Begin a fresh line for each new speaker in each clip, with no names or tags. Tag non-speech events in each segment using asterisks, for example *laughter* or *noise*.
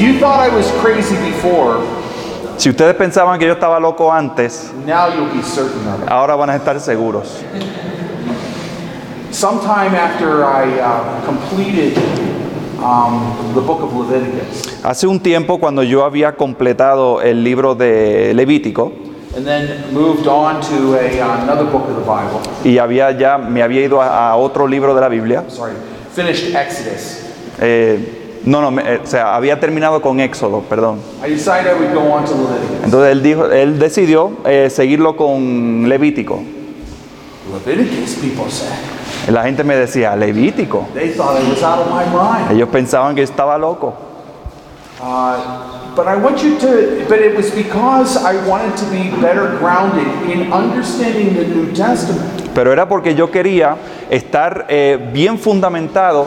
If you thought I was crazy before,
Si ustedes pensaban que yo estaba loco antes,
now you'll be certain of it.
ahora van a estar seguros.
Sometime after I uh, completed um, the book of Leviticus,
Hace un tiempo cuando yo había completado el libro de Levítico
and then moved on to a, uh, another book of the Bible,
y había ya me había ido a, a otro libro de la Biblia,
sorry, finished Exodus,
eh, no, no, me- eh, o sea, había terminado con Éxodo, perdón. Entonces él dijo, él decidió eh, seguirlo con Levítico. La gente me decía, Levítico.
They thought I was out of my mind.
Ellos pensaban que estaba loco.
Uh, but I want you to, but it was because I wanted to be better grounded in understanding the New Testament.
Pero era porque yo quería estar eh, bien fundamentado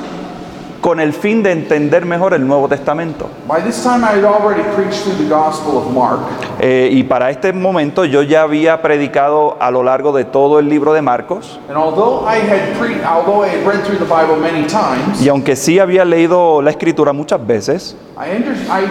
con el fin de entender mejor el Nuevo Testamento.
By this time, I had already preached through the Gospel of Mark,
Eh, y para este momento yo ya había predicado a lo largo de todo el libro de Marcos.
and although I had pre, although I had read through the Bible many times,
Y aunque sí había leído la escritura muchas veces,
I,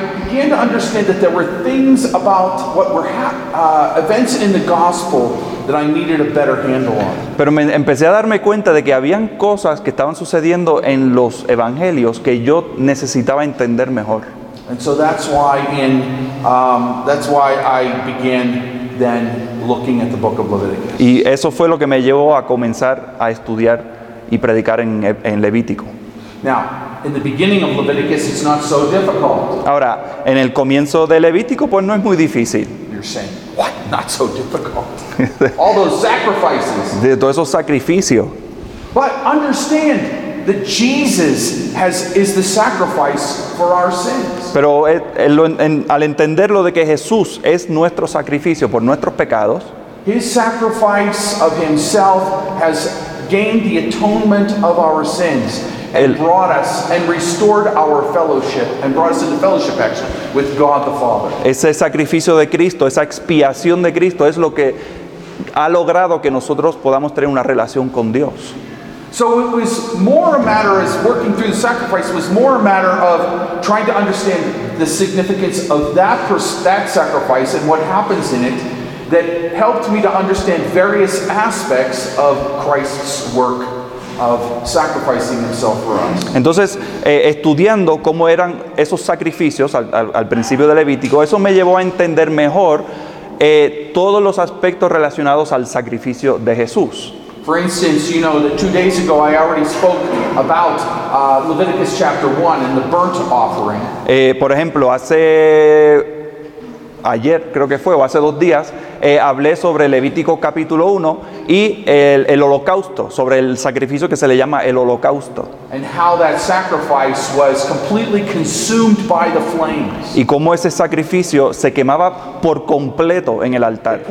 that I needed a better handle on.
pero me empecé a darme cuenta de que habían cosas que estaban sucediendo en los evangelios que yo necesitaba entender mejor.
And so that's why in um, that's why I began then looking at the book of Leviticus.
Y eso fue lo que me llevó a comenzar a estudiar y predicar en, en Levítico.
Now, in the beginning of Leviticus, it's not so difficult.
Ahora, en el comienzo de Levítico, pues no es muy difícil.
You're saying, what? Not so difficult. All those sacrifices. *laughs*
De todos esos sacrificios.
But understand that Jesus has is the sacrifice for our sins.
Pero eh, lo- en- al entenderlo de que Jesús es nuestro sacrificio por nuestros pecados,
His sacrifice of himself has gained the atonement of our sins and brought us and restored our fellowship and brought us into fellowship actually with God the Father.
ese sacrificio de Cristo, esa expiación de Cristo es lo que ha logrado que nosotros podamos tener una relación con Dios.
So it was more a matter as working through the sacrifice it was more a matter of trying to understand the significance of that pers- that sacrifice and what happens in it that helped me to understand various aspects of Christ's work of sacrificing himself for us.
Entonces, eh, estudiando cómo eran esos sacrificios al, al- al principio de Levítico, eso me llevó a entender mejor eh, todos los aspectos relacionados al sacrificio de Jesús.
For instance, you know that two days ago I already spoke about uh, Leviticus chapter 1 and the burnt offering.
Eh, por ejemplo, hace ayer, creo que fue, o hace dos días, eh, hablé sobre Levítico capítulo 1 y el, el holocausto, sobre el sacrificio que se le llama el holocausto.
and how that sacrifice was completely consumed by the flames.
Y cómo ese sacrificio se quemaba por completo en el altar.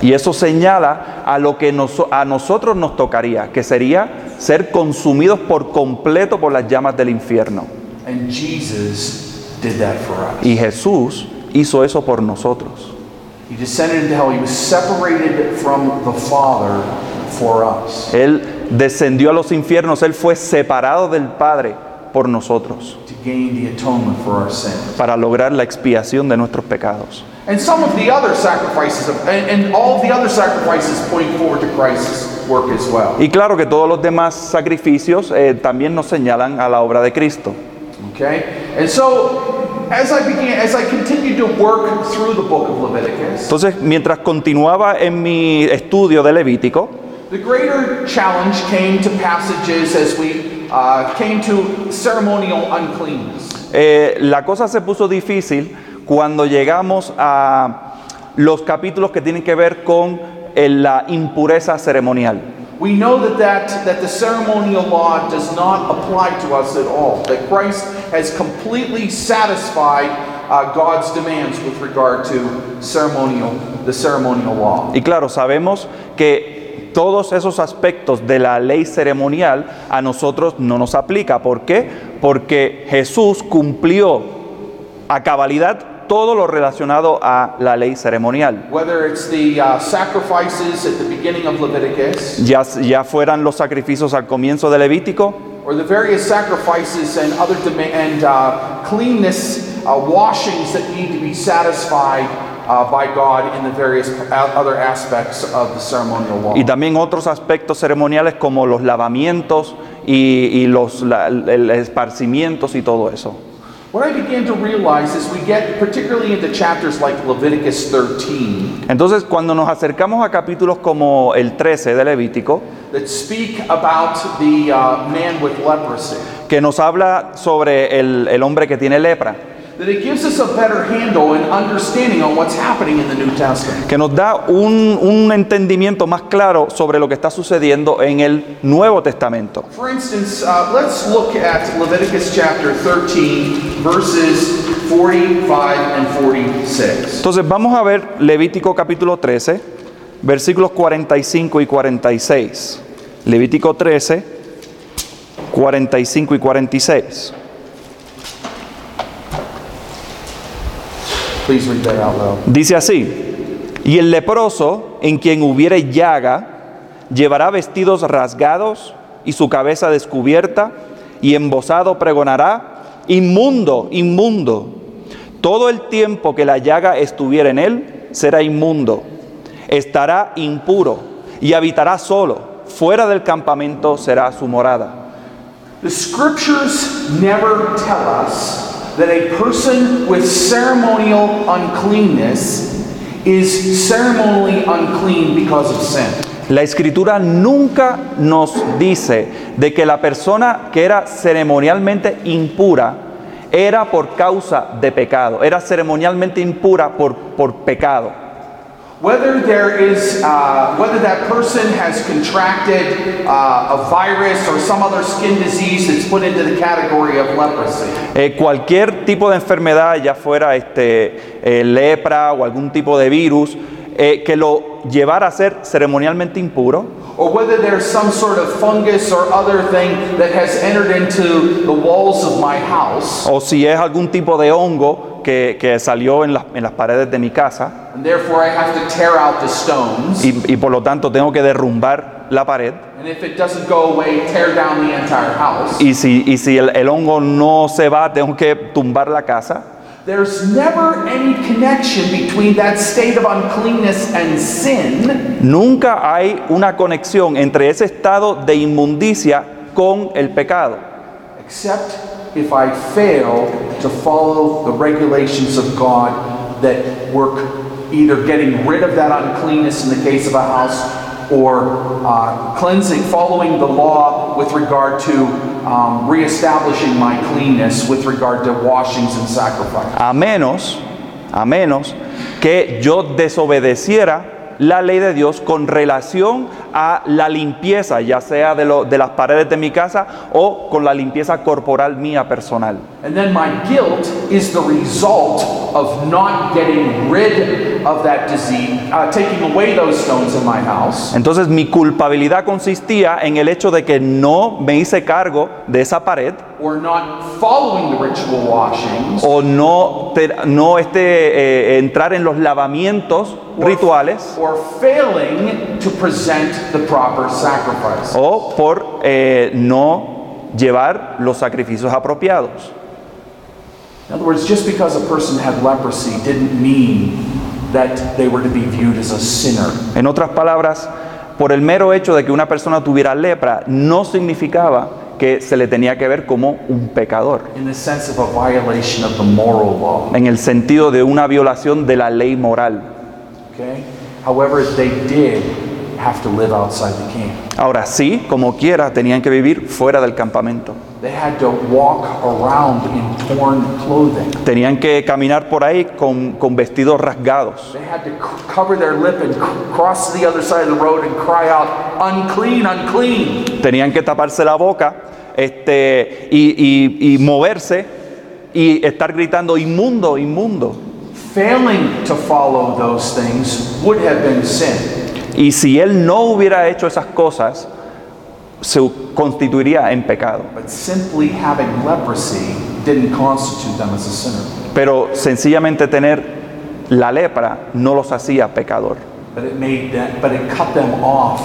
Y eso señala a lo que nos- a nosotros nos tocaría, que sería ser consumidos por completo por las llamas del infierno.
And Jesus did that for us.
Y Jesús hizo eso por nosotros.
He descended into hell. He was separated from the Father for us
Él descendió a los infiernos, Él fue separado del Padre por nosotros,
to gain the atonement for our sins.
para lograr la expiación de nuestros pecados.
And some of the other sacrifices, of, and, and all of the other sacrifices point forward to Christ's work as well.
Y claro que todos los demás sacrificios eh, también nos señalan a la obra de Cristo. Entonces, mientras continuaba en mi estudio de Levítico,
the greater challenge came to passages as we uh, came to ceremonial uncleanness.
eh, la cosa se puso difícil cuando llegamos a los capítulos que tienen que ver con eh, la impureza ceremonial.
We know that, that, that the ceremonial law does not apply to us at all, that Christ has completely satisfied uh, God's demands with regard to ceremonial, the ceremonial law.
Y claro, sabemos que todos esos aspectos de la ley ceremonial a nosotros no nos aplica. ¿Por qué? Porque Jesús cumplió a cabalidad todo lo relacionado a la ley ceremonial.
Whether it's the uh, sacrifices at the beginning of Leviticus,
Ya, ya fueran los sacrificios al comienzo de Levítico,
or the various sacrifices and other and uh, cleanness uh, washings that need to be satisfied uh, by God in the various other aspects of the ceremonial law.
Y también otros aspectos ceremoniales como los lavamientos y, y los la- el esparcimientos y todo eso.
What I began to realize as we get particularly into chapters like Leviticus 13
Entonces, cuando nos acercamos a capítulos como el 13 de Levítico,
that speak about the uh, man with leprosy,
que nos habla sobre el, el hombre que tiene lepra,
that it gives us a better handle and understanding on what's happening in the New Testament.
que nos da un, un entendimiento más claro sobre lo que está sucediendo en el Nuevo Testamento.
For instance, uh, let's look at Leviticus chapter 13, verses 45 and 46.
Entonces vamos a ver Levítico capítulo 13, versículos 45 y 46. Levítico 13, 45 y 46.
Please read that out loud.
Dice así, y el leproso en quien hubiere llaga, llevará vestidos rasgados y su cabeza descubierta, y embosado pregonará, inmundo, inmundo. Todo el tiempo que la llaga estuviera en él, será inmundo. Estará impuro y habitará solo. Fuera del campamento será su morada.
The scriptures never tell us that a person with ceremonial uncleanness is ceremonially unclean because of sin.
La escritura nunca nos dice de que la persona que era ceremonialmente impura era por causa de pecado, era ceremonialmente impura por, por pecado.
Whether there is, uh, whether that person has contracted uh, a virus or some other skin disease that's put into the category of leprosy.
Eh, cualquier tipo de enfermedad, ya fuera este, eh, lepra o algún tipo de virus, eh, que lo llevara a ser ceremonialmente impuro,
or whether there's some sort of fungus or other thing that has entered into the walls of my house,
o si es algún tipo de hongo que, que salió en las- en las paredes de mi casa,
and therefore I have to tear out the stones.
y, y por lo tanto tengo que derrumbar la pared.
And if it doesn't go away, tear down the entire house.
Y si, y si el, el hongo no se va, tengo que tumbar la casa.
There's never any connection between that state of uncleanness and sin,
Nunca hay una conexión entre ese estado de inmundicia con el pecado,
except if I fail to follow the regulations of God that work either getting rid of that uncleanness in the case of a house or uh, cleansing, following the law with regard to um, reestablishing my cleanness with regard to washings and sacrifice.
a menos, a menos que yo desobedeciera la ley de Dios con relación a la limpieza, ya sea de, lo- de las paredes de mi casa o con la limpieza corporal mía personal.
And then my guilt is the result of not getting rid of that disease, uh, taking away those stones in my house,
Entonces mi culpabilidad consistía en el hecho de que no me hice cargo de esa pared
or not following the ritual washings,
o no, te- no este, eh, entrar en los lavamientos rituales
or failing to present the proper sacrifice.
o por eh, no llevar los sacrificios apropiados.
In other words, just because a person had leprosy didn't mean that they were to be viewed as a sinner.
En otras palabras, por el mero hecho de que una persona tuviera lepra no significaba que se le tenía que ver como un pecador,
In the sense of a violation of the moral law.
en el sentido de una violación de la ley moral.
Okay? However, they did have to live outside the camp.
Ahora sí, como quiera, tenían que vivir fuera del campamento.
They had to walk around in torn clothing.
Tenían que caminar por ahí con, con vestidos rasgados.
They had to c- cover their lip and c- cross to the other side of the road and cry out, unclean, unclean.
Tenían que taparse la boca este, y, y- y moverse y estar gritando inmundo, inmundo.
Failing to follow those things would have been sin.
Y si él no hubiera hecho esas cosas, se constituiría en pecado.
But simply having leprosy didn't constitute them as a sinner.
Pero sencillamente tener la lepra no los hacía pecador.
But it made that, but it cut them off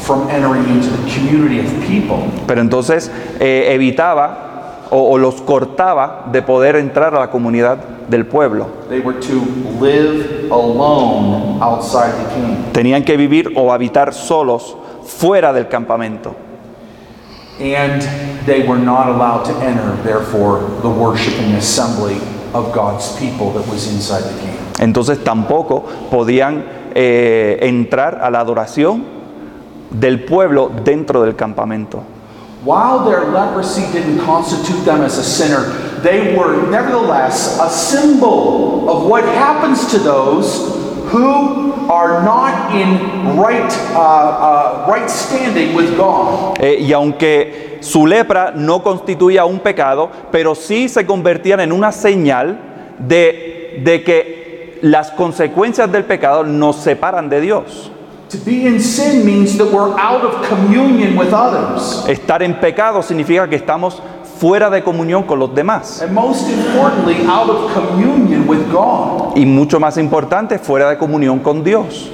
from entering into the community of people.
Pero entonces eh, evitaba o, o los cortaba de poder entrar a la comunidad del pueblo.
They were to live alone outside the camp.
Tenían que vivir o habitar solos fuera del campamento.
And they were not allowed to enter, therefore, the worshiping assembly of God's people that was inside the camp.
Entonces tampoco podían eh, entrar a la adoración del pueblo dentro del campamento.
While their leprosy didn't constitute them as a sinner, they were nevertheless a symbol of what happens to those who are not in right, uh, uh, right standing with God.
Eh, y aunque su lepra no constituía un pecado, pero sí se convertían en una señal de, de que las consecuencias del pecado nos separan de Dios.
To be in sin means that we're out of communion with others.
Estar en pecado significa que estamos fuera de comunión con los demás.
And most importantly, out of communion with God.
Y mucho más importante, fuera de comunión con Dios.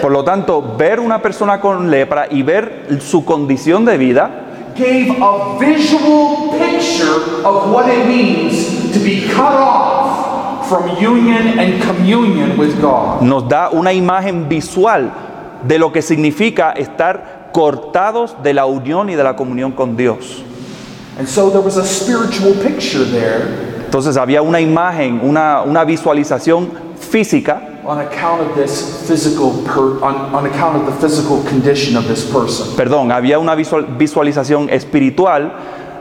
Por lo tanto, ver una persona con lepra y ver su condición de vida
gave a visual picture of what it means to be cut off from union and communion with God.
nos da una imagen visual de lo que significa estar cortados de la unión y de la comunión con Dios.
And so there was a spiritual picture there
Entonces había una imagen, una, una visualización física
on account of this physical per, on, on account of the physical condition of this person.
perdón, había una visual- visualización espiritual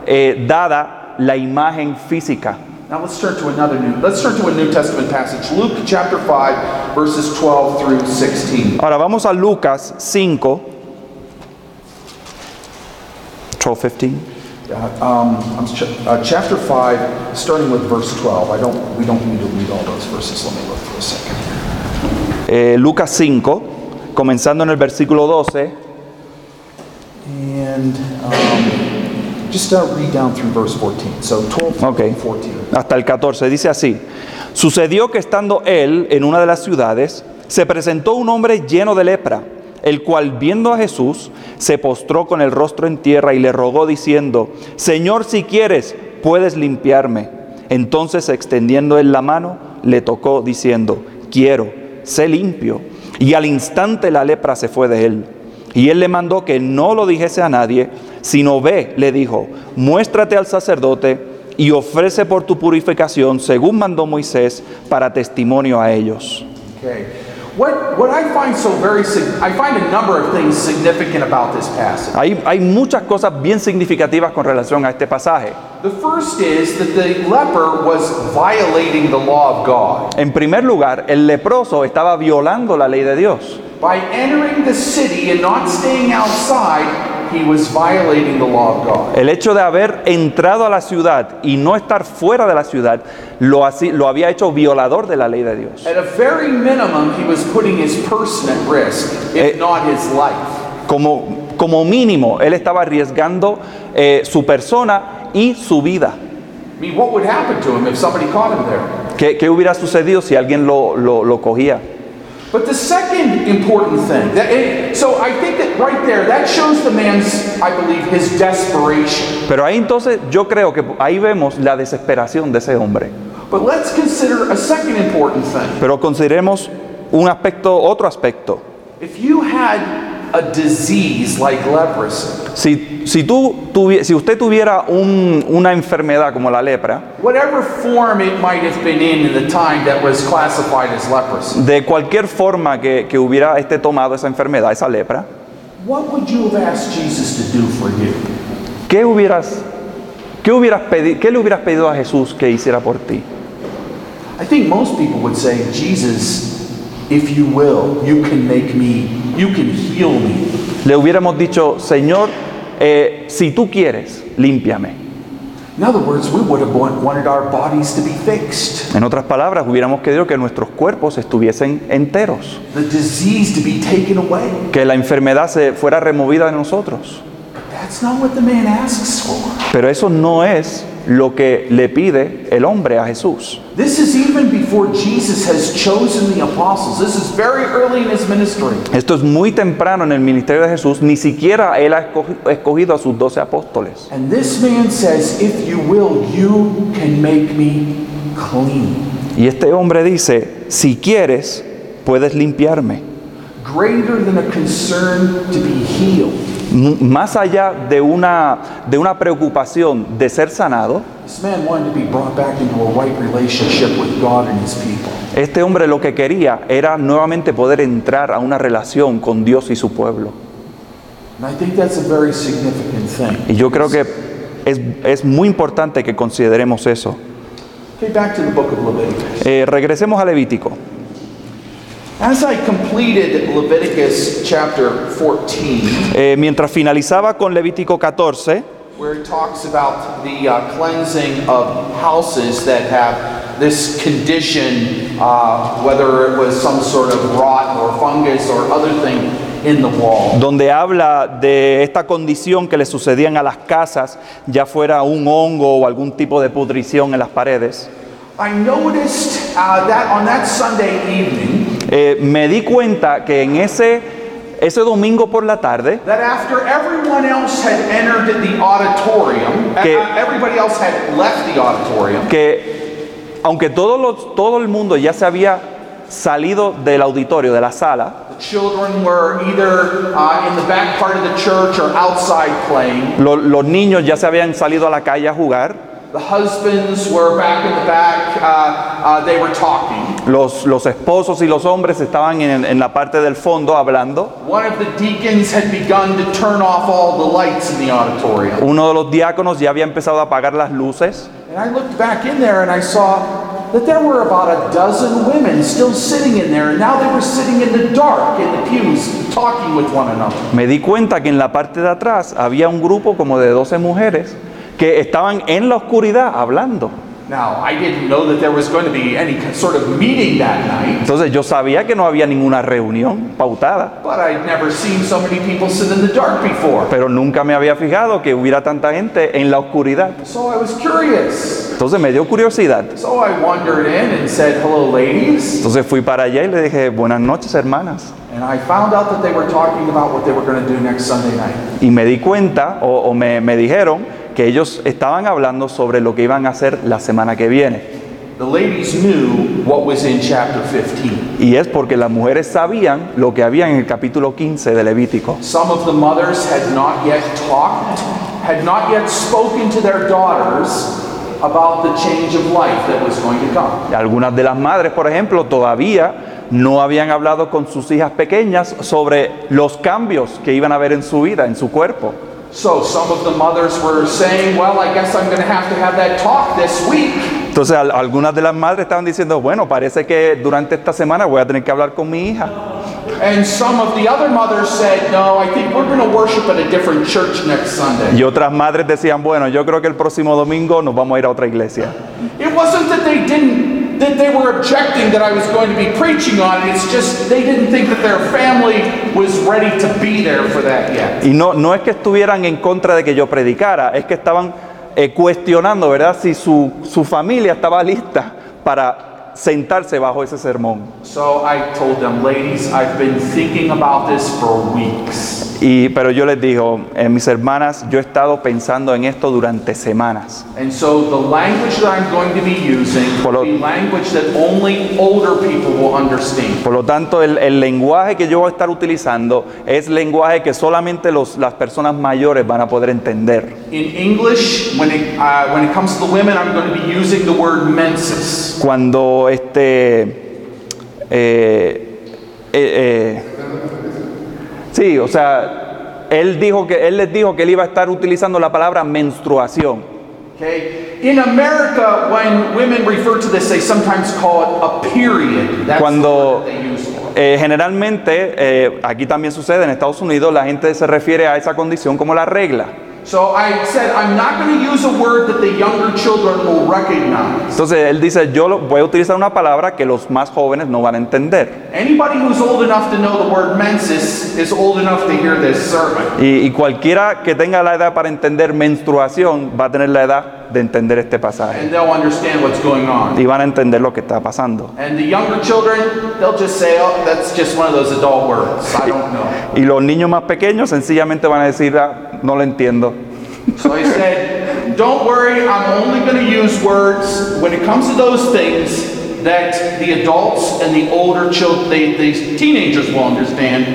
eh, dada la imagen física.
Now let's turn to another new let's turn to a New Testament passage. Luke chapter 5 verses 12 through 16.
Ahora vamos a Lucas 5, 12, 15.
Uh, um, ch- uh, chapter 5 starting with verse 12. I don't we don't need to read all those verses. Let me look for a second.
Eh, Lucas 5, comenzando en el versículo 12,
And um, just uh, read down through verse 14. So 12
Ok.
and 14.
hasta el 14, dice así, sucedió que estando él en una de las ciudades, se presentó un hombre lleno de lepra, el cual viendo a Jesús, se postró con el rostro en tierra y le rogó diciendo, Señor, si quieres, puedes limpiarme. Entonces, extendiendo él la mano, le tocó diciendo, quiero, sé limpio. Y al instante la lepra se fue de él. Y él le mandó que no lo dijese a nadie, sino ve, le dijo, muéstrate al sacerdote y ofrece por tu purificación, según mandó Moisés, para testimonio a ellos.
What, what I find so very, sig- I find a number of things significant about this passage.
Hay, hay muchas cosas bien significativas con relación a este pasaje.
The first is that the leper was violating the law of God.
En primer lugar, el leproso estaba violando la ley de Dios.
By entering the city and not staying outside, he was violating the law of God.
El hecho de haber entrado a la ciudad y no estar fuera de la ciudad lo, así- lo había hecho violador de la ley de Dios.
At a very minimum, he was putting his person at risk, if
Eh,
not his life.
Como, como mínimo, él estaba arriesgando eh, su persona y su vida.
I mean, what would happen to him if somebody caught him there?
¿Qué, qué hubiera sucedido si alguien lo, lo- lo cogía?
But the second important thing, it, so I think that right there, that shows the man's, I believe, his desperation.
Pero ahí entonces yo creo que ahí vemos la desesperación de ese hombre.
But let's consider a second important thing.
Pero consideremos un aspecto, otro aspecto.
If you had a disease like leprosy,
Si, si, tú, tuvi- si usted tuviera un- una enfermedad como la lepra,
whatever form it might have been in in the time that was classified as leprosy,
de cualquier forma que, que hubiera este tomado esa enfermedad, esa lepra,
what would you have asked Jesus to do for you?
¿qué, hubieras, qué, hubieras pedi- qué le hubieras pedido a Jesús que hiciera por ti?
I think most people would say, Jesus, if you will, you can make me, you can heal me.
Le hubiéramos dicho, Señor, eh, si tú quieres, límpiame.
In other words, we would have want- wanted our bodies to be fixed,
En otras palabras, hubiéramos querido que nuestros cuerpos estuviesen enteros,
the disease to be taken away.
que la enfermedad se fuera removida de nosotros.
That's not what the man asks for.
Pero eso no es lo que le pide el hombre a Jesús.
This is even before Jesus has chosen the apostles. This is very early in his ministry.
Esto es muy temprano en el ministerio de Jesús, ni siquiera él ha escogi- escogido a sus doce apóstoles.
And this man says, If you will, you can make me clean.
Y este hombre dice, si quieres, puedes limpiarme.
Greater than a concern to be healed.
Más allá de una, de una preocupación de ser sanado,
This man wanted to be brought back into a right relationship with God and his people.
este hombre lo que quería era nuevamente poder entrar a una relación con Dios y su pueblo.
And I think that's a very significant thing.
Y yo creo que es, es muy importante que consideremos eso. Eh, regresemos a Levítico.
As I completed Leviticus chapter 14,
Eh, mientras finalizaba con Levítico 14,
where it talks about the uh, cleansing of houses that have this condition, uh, whether it was some sort of rot or fungus or other thing in the wall.
donde habla de esta condición que le sucedían a las casas, ya fuera un hongo o algún tipo de pudrición en las paredes,
I noticed uh, that on that Sunday evening,
eh, me di cuenta que en ese, ese domingo por la tarde,
that after everyone else had entered the auditorium,
Que-
uh, everybody else had left the auditorium,
que aunque todos los- todo el mundo ya se había salido del auditorio, de la sala,
the children were either uh, in the back part of the church or outside playing.
lo- los niños ya se habían salido a la calle a jugar,
The husbands were back in the back, uh, uh, they were talking.
Los, los esposos y los hombres estaban en, en la parte del fondo hablando,
One of the deacons had begun to turn off all the lights in the auditorium.
uno de los diáconos ya había empezado a apagar las luces,
And I looked back in there and I saw that there were about a dozen women still sitting in there, and now they were sitting in the dark in the pews talking with one another.
Me di cuenta que en la parte de atrás había un grupo como de 12 mujeres que estaban en la oscuridad hablando.
Now, I didn't know that there was going to be any sort of meeting that night,
Entonces yo sabía que no había ninguna reunión pautada,
but I'd never seen so many people sit in the dark before.
pero nunca me había fijado que hubiera tanta gente en la oscuridad.
So I was curious.
Entonces me dio curiosidad.
So I wandered in and said, Hello, ladies.
Entonces fui para allá y le dije, buenas noches hermanas.
And I found out that they were talking about what they were going to do next Sunday night.
Y me di cuenta, o, o me, me dijeron, que ellos estaban hablando sobre lo que iban a hacer la semana que viene.
The ladies knew what was in chapter 15.
Y es porque las mujeres sabían lo que había en el capítulo 15 de Levítico.
Some of the mothers had not yet talked, had not yet spoken to their daughters about the change of life that was going to come.
Algunas de las madres, por ejemplo, todavía no habían hablado con sus hijas pequeñas sobre los cambios que iban a haber en su vida, en su cuerpo.
So some of the mothers were saying, Well, I guess I'm going to have to have that talk this week.
Entonces al- algunas de las madres estaban diciendo, bueno, parece que durante esta semana voy a tener que hablar con mi hija.
And some of the other mothers said, No, I think we're going to worship at a different church next Sunday.
Y otras madres decían, bueno, yo creo que el próximo domingo nos vamos a ir a otra iglesia.
It wasn't that they didn't, that they were objecting that I was going to be preaching on it. It's just they didn't think that their family was ready to be there for that yet.
Y no, no es que estuvieran en contra de que yo predicara, es que estaban eh, cuestionando, ¿verdad? Si su, su familia estaba lista para sentarse bajo ese sermón.
So I told them, ladies, I've been thinking about this for weeks.
Y, pero yo les digo, eh, mis hermanas, yo he estado pensando en esto durante semanas.
And so the language that I'm going to be using
Por lo-
will be language that only older people will understand.
Por lo tanto, el, el lenguaje que yo voy a estar utilizando es lenguaje que solamente los- las personas mayores van a poder entender.
In English, when it, uh, when it comes to the women, I'm going to be using the word menses.
Cuando este... eh, eh, eh, sí, o sea, él, dijo que, él les dijo que él iba a estar utilizando la palabra menstruación.
Okay? In America, when women refer to this, they sometimes call it a period. That's
Cuando-. Eh, generalmente, eh, aquí también sucede en Estados Unidos, la gente se refiere a esa condición como la regla.
So I said, I'm not going to use a word that the younger children will recognize.
Entonces él dice, yo lo- voy a utilizar una palabra que los más jóvenes no van a entender.
Anybody who's old enough to know the word menses is old enough to hear this sermon.
Y, y cualquiera que tenga la edad para entender menstruación va a tener la edad de entender este pasaje
and they'll understand what's going on.
y van a entender lo que está pasando.
Oh.
Y los niños más pequeños sencillamente van a decir, "Ah, no lo entiendo.
So I *laughs* said, don't worry, I'm only going to use words when it comes to those things that the adults and the older children, the, the teenagers will understand,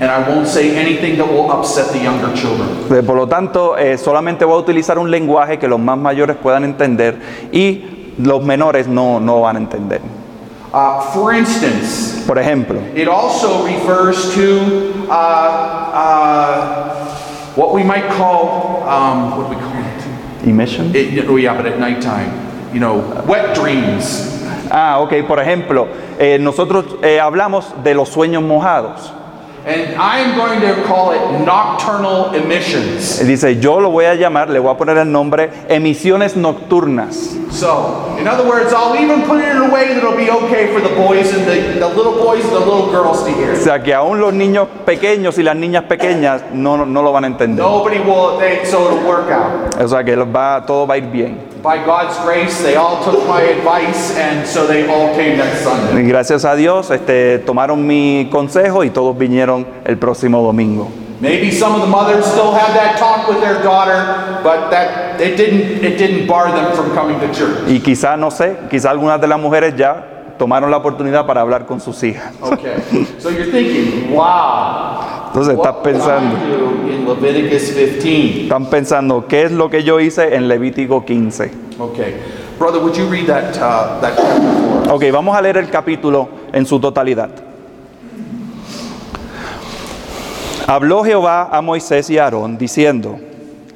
and I won't say anything that will upset the younger children.
Por lo tanto, eh, solamente voy a utilizar un lenguaje que los más mayores puedan entender y los menores no, no van a entender.
Uh, for instance,
Por ejemplo,
it also refers to uh, uh, what we might call, um, what do we call it?
immersion.
it? Oh, yeah, but at nighttime, you know, wet dreams.
Ah, ok, por ejemplo, eh, nosotros eh, hablamos de los sueños mojados.
And I'm going to call it nocturnal emissions.
Dice, yo lo voy a llamar, le voy a poner el nombre, emisiones nocturnas.
So, in other words, I'll even put it in a way that'll be okay for the boys and the, the little boys and the little girls to hear.
O sea, que aún los niños pequeños y las niñas pequeñas no, no lo van a entender.
Nobody will, they, so it'll work out.
O sea, que va, todo va a ir bien.
By God's grace, they all took my advice, and so they all came next Sunday.
Y gracias a Dios, este, tomaron mi consejo y todos vinieron el próximo domingo.
Maybe some of the mothers still had that talk with their daughter, but that it didn't it didn't bar them from coming to church.
Y quizá, no sé, quizá algunas de las mujeres ya tomaron la oportunidad para hablar con sus hijas.
Okay, so you're thinking, wow,
Entonces estás pensando,
I do in Leviticus 15?
están pensando, ¿qué es lo que yo hice en Levítico 15?
Okay, brother, would you read that uh, that chapter for us?
Ok, vamos a leer el capítulo en su totalidad. Habló Jehová a Moisés y a Aarón diciendo,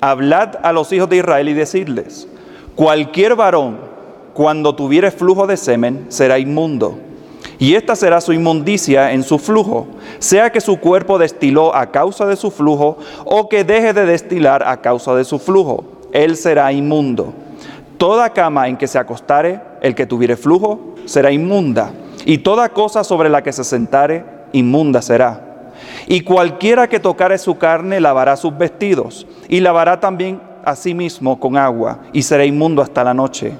Hablad a los hijos de Israel y decirles, cualquier varón cuando tuviere flujo de semen será inmundo, y esta será su inmundicia en su flujo, sea que su cuerpo destiló a causa de su flujo o que deje de destilar a causa de su flujo, él será inmundo. Toda cama en que se acostare el que tuviere flujo será inmunda, y toda cosa sobre la que se sentare inmunda será. Y cualquiera que tocare su carne lavará sus vestidos, y lavará también a sí mismo con agua, y será inmundo hasta la noche.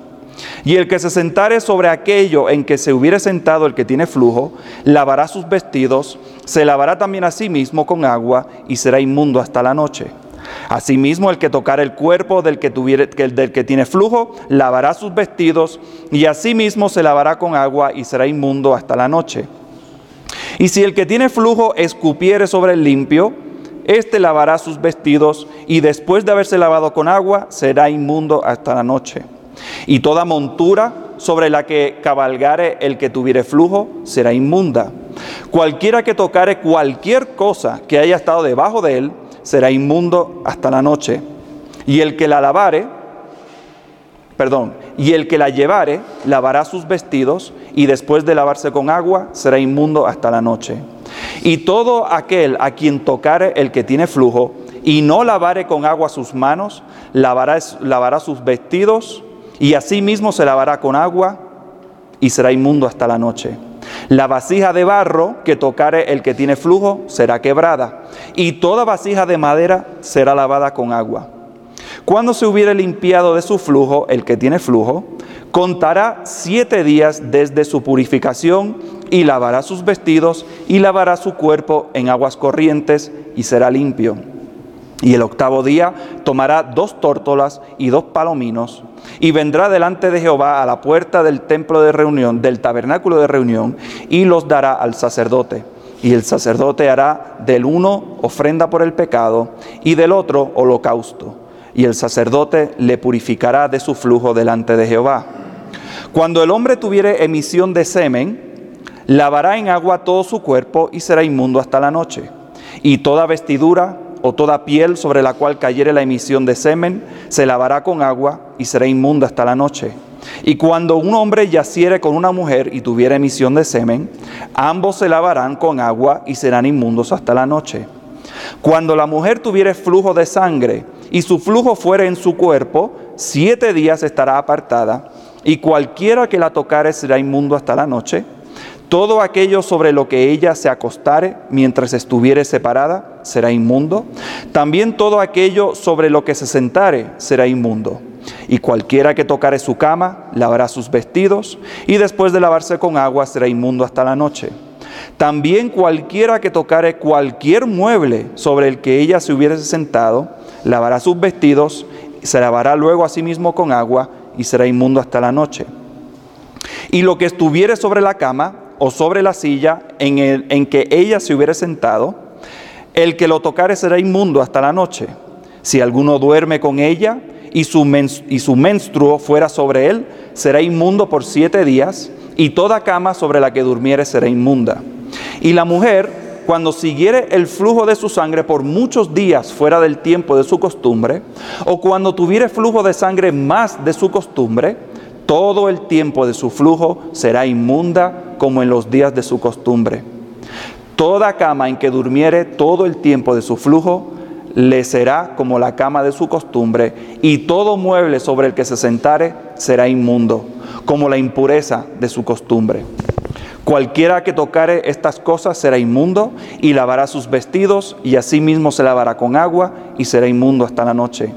Y el que se sentare sobre aquello en que se hubiere sentado el que tiene flujo, lavará sus vestidos, se lavará también a sí mismo con agua, y será inmundo hasta la noche. Asimismo, el que tocare el cuerpo del que, tuviere, del que tiene flujo, lavará sus vestidos, y asimismo se lavará con agua, y será inmundo hasta la noche. Y si el que tiene flujo escupiere sobre el limpio, éste lavará sus vestidos y después de haberse lavado con agua será inmundo hasta la noche. Y toda montura sobre la que cabalgare el que tuviere flujo será inmunda. Cualquiera que tocare cualquier cosa que haya estado debajo de él será inmundo hasta la noche. Y el que la lavare, perdón, y el que la llevare lavará sus vestidos y después de lavarse con agua será inmundo hasta la noche. Y todo aquel a quien tocare el que tiene flujo y no lavare con agua sus manos, lavará, lavará sus vestidos y asimismo se lavará con agua y será inmundo hasta la noche. La vasija de barro que tocare el que tiene flujo será quebrada y toda vasija de madera será lavada con agua. Cuando se hubiere limpiado de su flujo, el que tiene flujo, contará siete días desde su purificación y lavará sus vestidos y lavará su cuerpo en aguas corrientes y será limpio. Y el octavo día tomará dos tórtolas y dos palominos y vendrá delante de Jehová a la puerta del templo de reunión, del tabernáculo de reunión, y los dará al sacerdote. Y el sacerdote hará del uno ofrenda por el pecado y del otro holocausto. Y el sacerdote le purificará de su flujo delante de Jehová. Cuando el hombre tuviere emisión de semen, lavará en agua todo su cuerpo y será inmundo hasta la noche. Y toda vestidura o toda piel sobre la cual cayere la emisión de semen, se lavará con agua y será inmunda hasta la noche. Y cuando un hombre yaciere con una mujer y tuviera emisión de semen, ambos se lavarán con agua y serán inmundos hasta la noche. Cuando la mujer tuviere flujo de sangre y su flujo fuere en su cuerpo, siete días estará apartada, y cualquiera que la tocare será inmundo hasta la noche. Todo aquello sobre lo que ella se acostare mientras estuviere separada será inmundo. También todo aquello sobre lo que se sentare será inmundo. Y cualquiera que tocare su cama, lavará sus vestidos, y después de lavarse con agua será inmundo hasta la noche. También cualquiera que tocare cualquier mueble sobre el que ella se hubiese sentado, lavará sus vestidos, se lavará luego a sí mismo con agua, y será inmundo hasta la noche. Y lo que estuviere sobre la cama o sobre la silla en, el, en que ella se hubiere sentado, el que lo tocare será inmundo hasta la noche. Si alguno duerme con ella y su, y su menstruo fuera sobre él, será inmundo por siete días, y toda cama sobre la que durmiere será inmunda. Y la mujer, cuando siguiere el flujo de su sangre por muchos días fuera del tiempo de su costumbre, o cuando tuviere flujo de sangre más de su costumbre, todo el tiempo de su flujo será inmunda como en los días de su costumbre. Toda cama en que durmiere todo el tiempo de su flujo le será como la cama de su costumbre, y todo mueble sobre el que se sentare será inmundo, como la impureza de su costumbre. Cualquiera que tocare estas cosas será inmundo y lavará sus vestidos y asimismo se lavará con agua y será inmundo hasta la noche.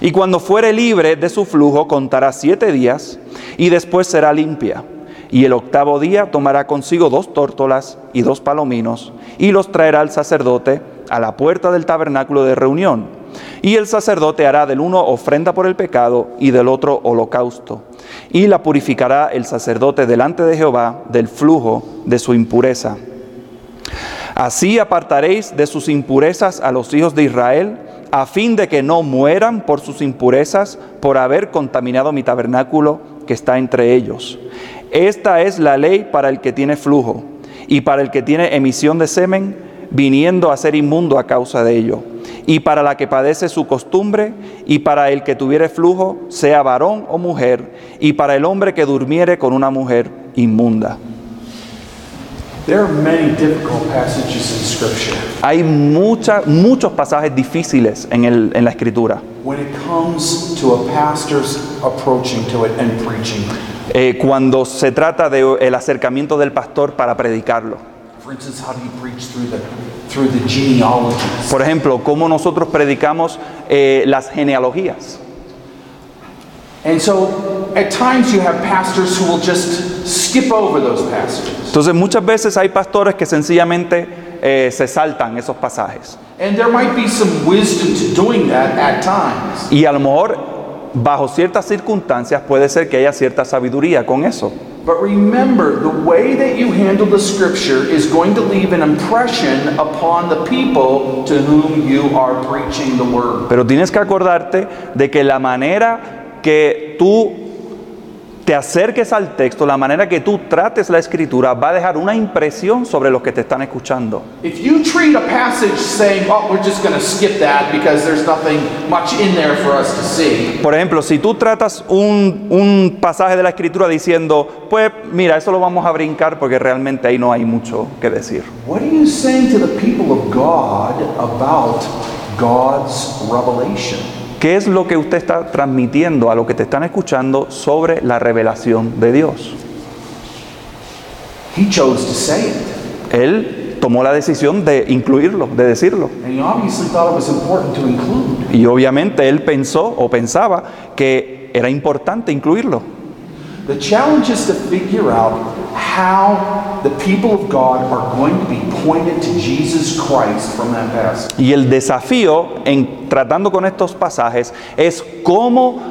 Y cuando fuere libre de su flujo contará siete días y después será limpia. Y el octavo día tomará consigo dos tórtolas y dos palominos y los traerá al sacerdote a la puerta del tabernáculo de reunión. Y el sacerdote hará del uno ofrenda por el pecado y del otro holocausto. Y la purificará el sacerdote delante de Jehová del flujo de su impureza. Así apartaréis de sus impurezas a los hijos de Israel, a fin de que no mueran por sus impurezas, por haber contaminado mi tabernáculo que está entre ellos. Esta es la ley para el que tiene flujo y para el que tiene emisión de semen, viniendo a ser inmundo a causa de ello, y para la que padece su costumbre, y para el que tuviere flujo, sea varón o mujer, y para el hombre que durmiere con una mujer inmunda.
There are many difficult passages in Scripture
Hay mucha- muchos pasajes difíciles en, el- en la escritura.
when it comes to a pastor's approaching to it and preaching.
Eh, cuando se trata del acercamiento del pastor para predicarlo.
For instance, how do you preach through the through the genealogies?
Por ejemplo, cómo nosotros predicamos eh, las genealogías. Entonces muchas veces hay pastores que sencillamente eh, se saltan esos pasajes.
And there might be some wisdom to doing that at times.
Y a lo mejor bajo ciertas circunstancias puede ser que haya cierta sabiduría con eso.
But remember, the way that you handle the scripture is going to leave an impression upon the people to whom you are preaching the word.
Pero tienes que acordarte de que la manera que tú te acerques al texto, la manera que tú trates la escritura va a dejar una impresión sobre los que te están escuchando.
If you treat a passage saying, oh, we're just going to skip that because there's nothing much in there for us to see,
Por ejemplo, si tú tratas un, un pasaje de la escritura diciendo, pues mira, eso lo vamos a brincar porque realmente ahí no hay mucho que decir.
what are you saying to the people of God about God's revelation?
¿Qué es lo que usted está transmitiendo a lo que te están escuchando sobre la revelación de Dios?
He chose to say it.
Él tomó la decisión de incluirlo, de decirlo.
And he obviously thought it was important to include.
Y obviamente él pensó o pensaba que era importante incluirlo.
The challenge is to figure out how the people of God are going to be pointed to Jesus Christ from that passage.
Y el desafío en tratando con estos pasajes es cómo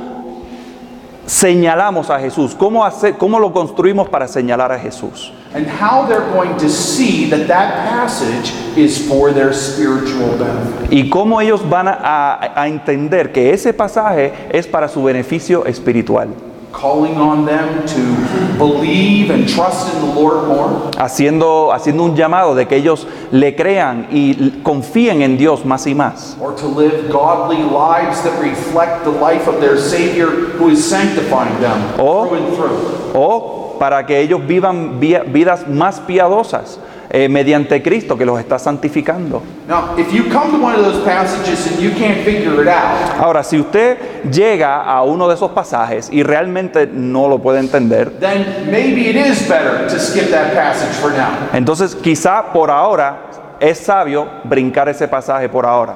señalamos a Jesús, cómo, cómo lo construimos para señalar a Jesús.
And how they're going to see that that passage is for their spiritual benefit.
Y cómo ellos van a, a- a entender que ese pasaje es para su beneficio espiritual.
Calling on them to believe and trust in the Lord more,
Haciendo, haciendo un llamado de que ellos le crean y confíen en Dios más y más.
or to live godly lives that reflect the life of their Savior who is sanctifying them through and through.
O para que ellos vivan vi- vidas más piadosas eh, mediante Cristo que los está santificando.
Now, if you come to one of those passages and you can't figure it out,
Ahora, si usted llega a uno de esos pasajes y realmente no lo puede entender,
then maybe it is better to skip that passage for now.
entonces quizá por ahora es sabio brincar ese pasaje por ahora.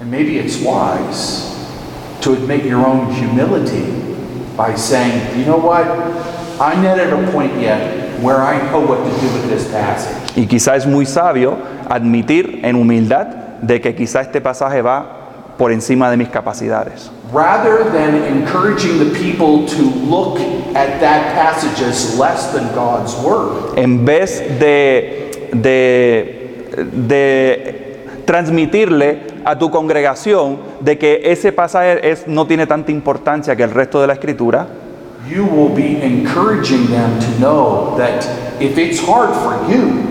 And maybe it's wise to admit your own humility by saying, you know what? I'm not at a point yet
Y quizá es muy sabio admitir en humildad de que quizá este pasaje va por encima de mis capacidades.
Rather than encouraging the people to look at that passage as less than God's word,
En vez de, de, de transmitirle a tu congregación de que ese pasaje es, no tiene tanta importancia que el resto de la escritura,
you will be encouraging them to know that if it's hard for you,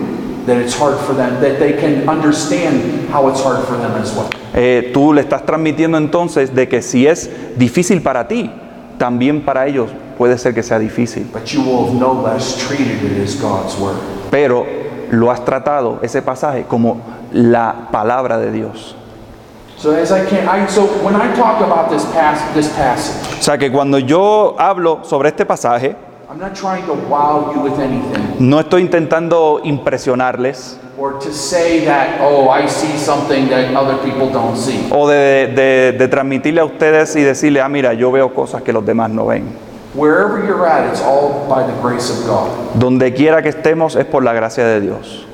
that it's hard for them, that they can understand how it's hard for them as well.
eh, tú le estás transmitiendo entonces de que si es difícil para ti, también para ellos puede ser que sea difícil.
But you will have no less treated it as God's word.
Pero lo has tratado, ese pasaje, como la palabra de Dios.
So as I can, I so when I talk about this pass, this passage,
O sea que cuando yo hablo sobre este pasaje,
I'm not trying to wow you with anything
no estoy intentando impresionarles
or to say that oh I see something that other people don't see.
o de, de- de transmitirle a ustedes y decirle, ah, mira, yo veo cosas que los demás no ven.
Wherever you're at, it's all by the grace of God.
Donde quiera que estemos es por la gracia de Dios.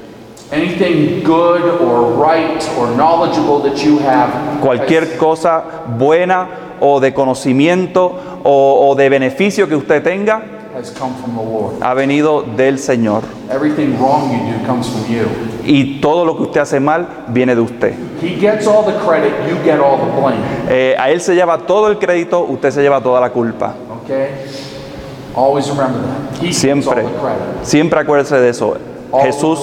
Anything good or right or knowledgeable that you have
Cualquier cosa buena o de conocimiento o, o de beneficio que usted tenga
has, come from the Lord.
ha venido del Señor.
Everything wrong you do comes from you.
Y todo lo que usted hace mal viene de usted.
He gets all the credit, you get all the blame.
Eh, a él se lleva todo el crédito, usted se lleva toda la culpa.
Okay? Always remember that. He gets all
Siempre,
the credit,
siempre acuérdese de eso. Jesús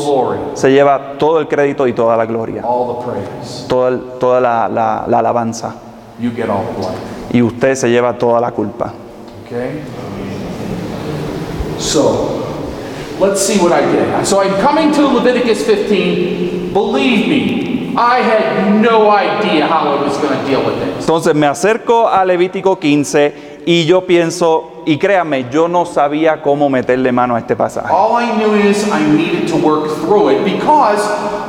se lleva todo el crédito y toda la gloria, toda, toda la, la- la alabanza. Y usted se lleva toda la culpa.
Okay? So, let's see what I did. So I'm coming to Leviticus 15. Believe me, I had no idea how I was going to deal with this.
Entonces me acerco a Levítico 15 y yo pienso, y créame, yo no sabía cómo meterle mano a este pasaje.
All I knew is I needed to work through it because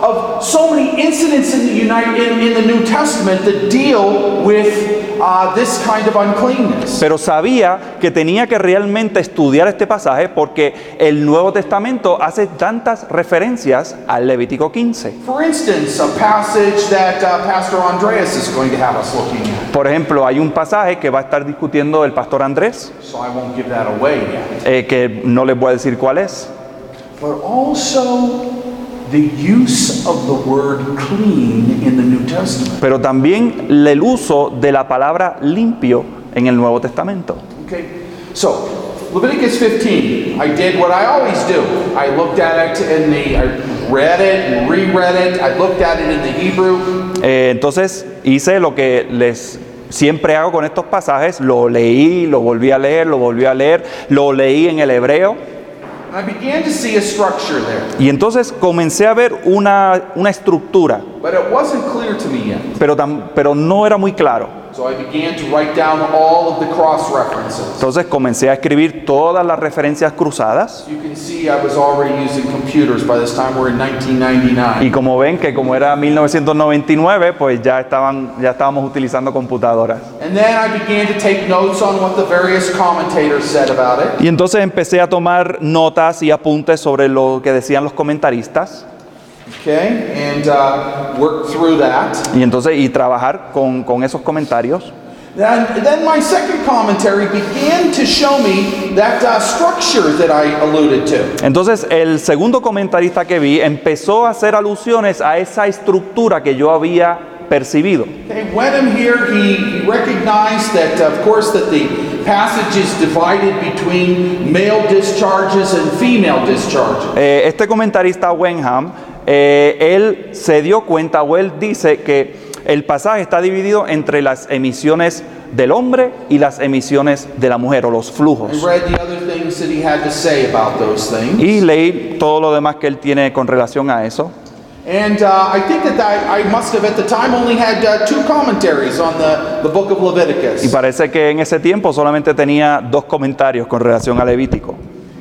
of so many incidents in the United in, in the New Testament that deal with uh, this kind of uncleanness.
Pero sabía que tenía que realmente estudiar este pasaje porque el Nuevo Testamento hace tantas referencias al Levítico 15.
For instance, a passage that uh, Pastor Andreas is going to have us looking at.
Por ejemplo, hay un pasaje que va a estar discutiendo el pastor Andrés,
So I won't give that away yet.
eh, que no les voy a decir cuál es,
But also the use of the word clean in the New Testament.
pero también el uso de la palabra limpio en el Nuevo Testamento.
Okay, so Leviticus 15, I did what I always do. I looked at it in the, I read it and reread it. I looked at it in the Hebrew.
Eh, entonces hice lo que les siempre hago con estos pasajes, lo leí, lo volví a leer, lo volví a leer, lo leí en el hebreo
I began to see a structure there,
y entonces comencé a ver una, una estructura,
but it wasn't clear to me yet.
pero, tam- pero no era muy claro.
So I began to write down all of the cross references.
Entonces comencé a escribir todas las referencias cruzadas
You can see I was already using computers by this time we're in 1999.
y como ven que como era 1999 pues ya, estaban, ya estábamos utilizando computadoras.
And then I began to take notes on what the various commentators said about it.
Y entonces empecé a tomar notas y apuntes sobre lo que decían los comentaristas
Okay, and uh, work through that.
y entonces y trabajar con, con esos comentarios.
Then, then my second commentary began to show me that uh, structure that I alluded to.
Entonces el segundo comentarista que vi empezó a hacer alusiones a esa estructura que yo había percibido.
Okay, Wenham here, he he recognized that, of course, that the passage is divided between male discharges and female discharges.
Eh, este comentarista Wenham, eh, él se dio cuenta o él dice que el pasaje está dividido entre las emisiones del hombre y las emisiones de la mujer o los flujos.
read the other things that he had to say about those things.
Y leí todo lo demás que él tiene con relación a eso.
And uh, I think that I, I must have at the time only had uh, two commentaries on the, the book of
Y
Leviticus.
parece que en ese tiempo solamente tenía dos comentarios con relación a Levítico.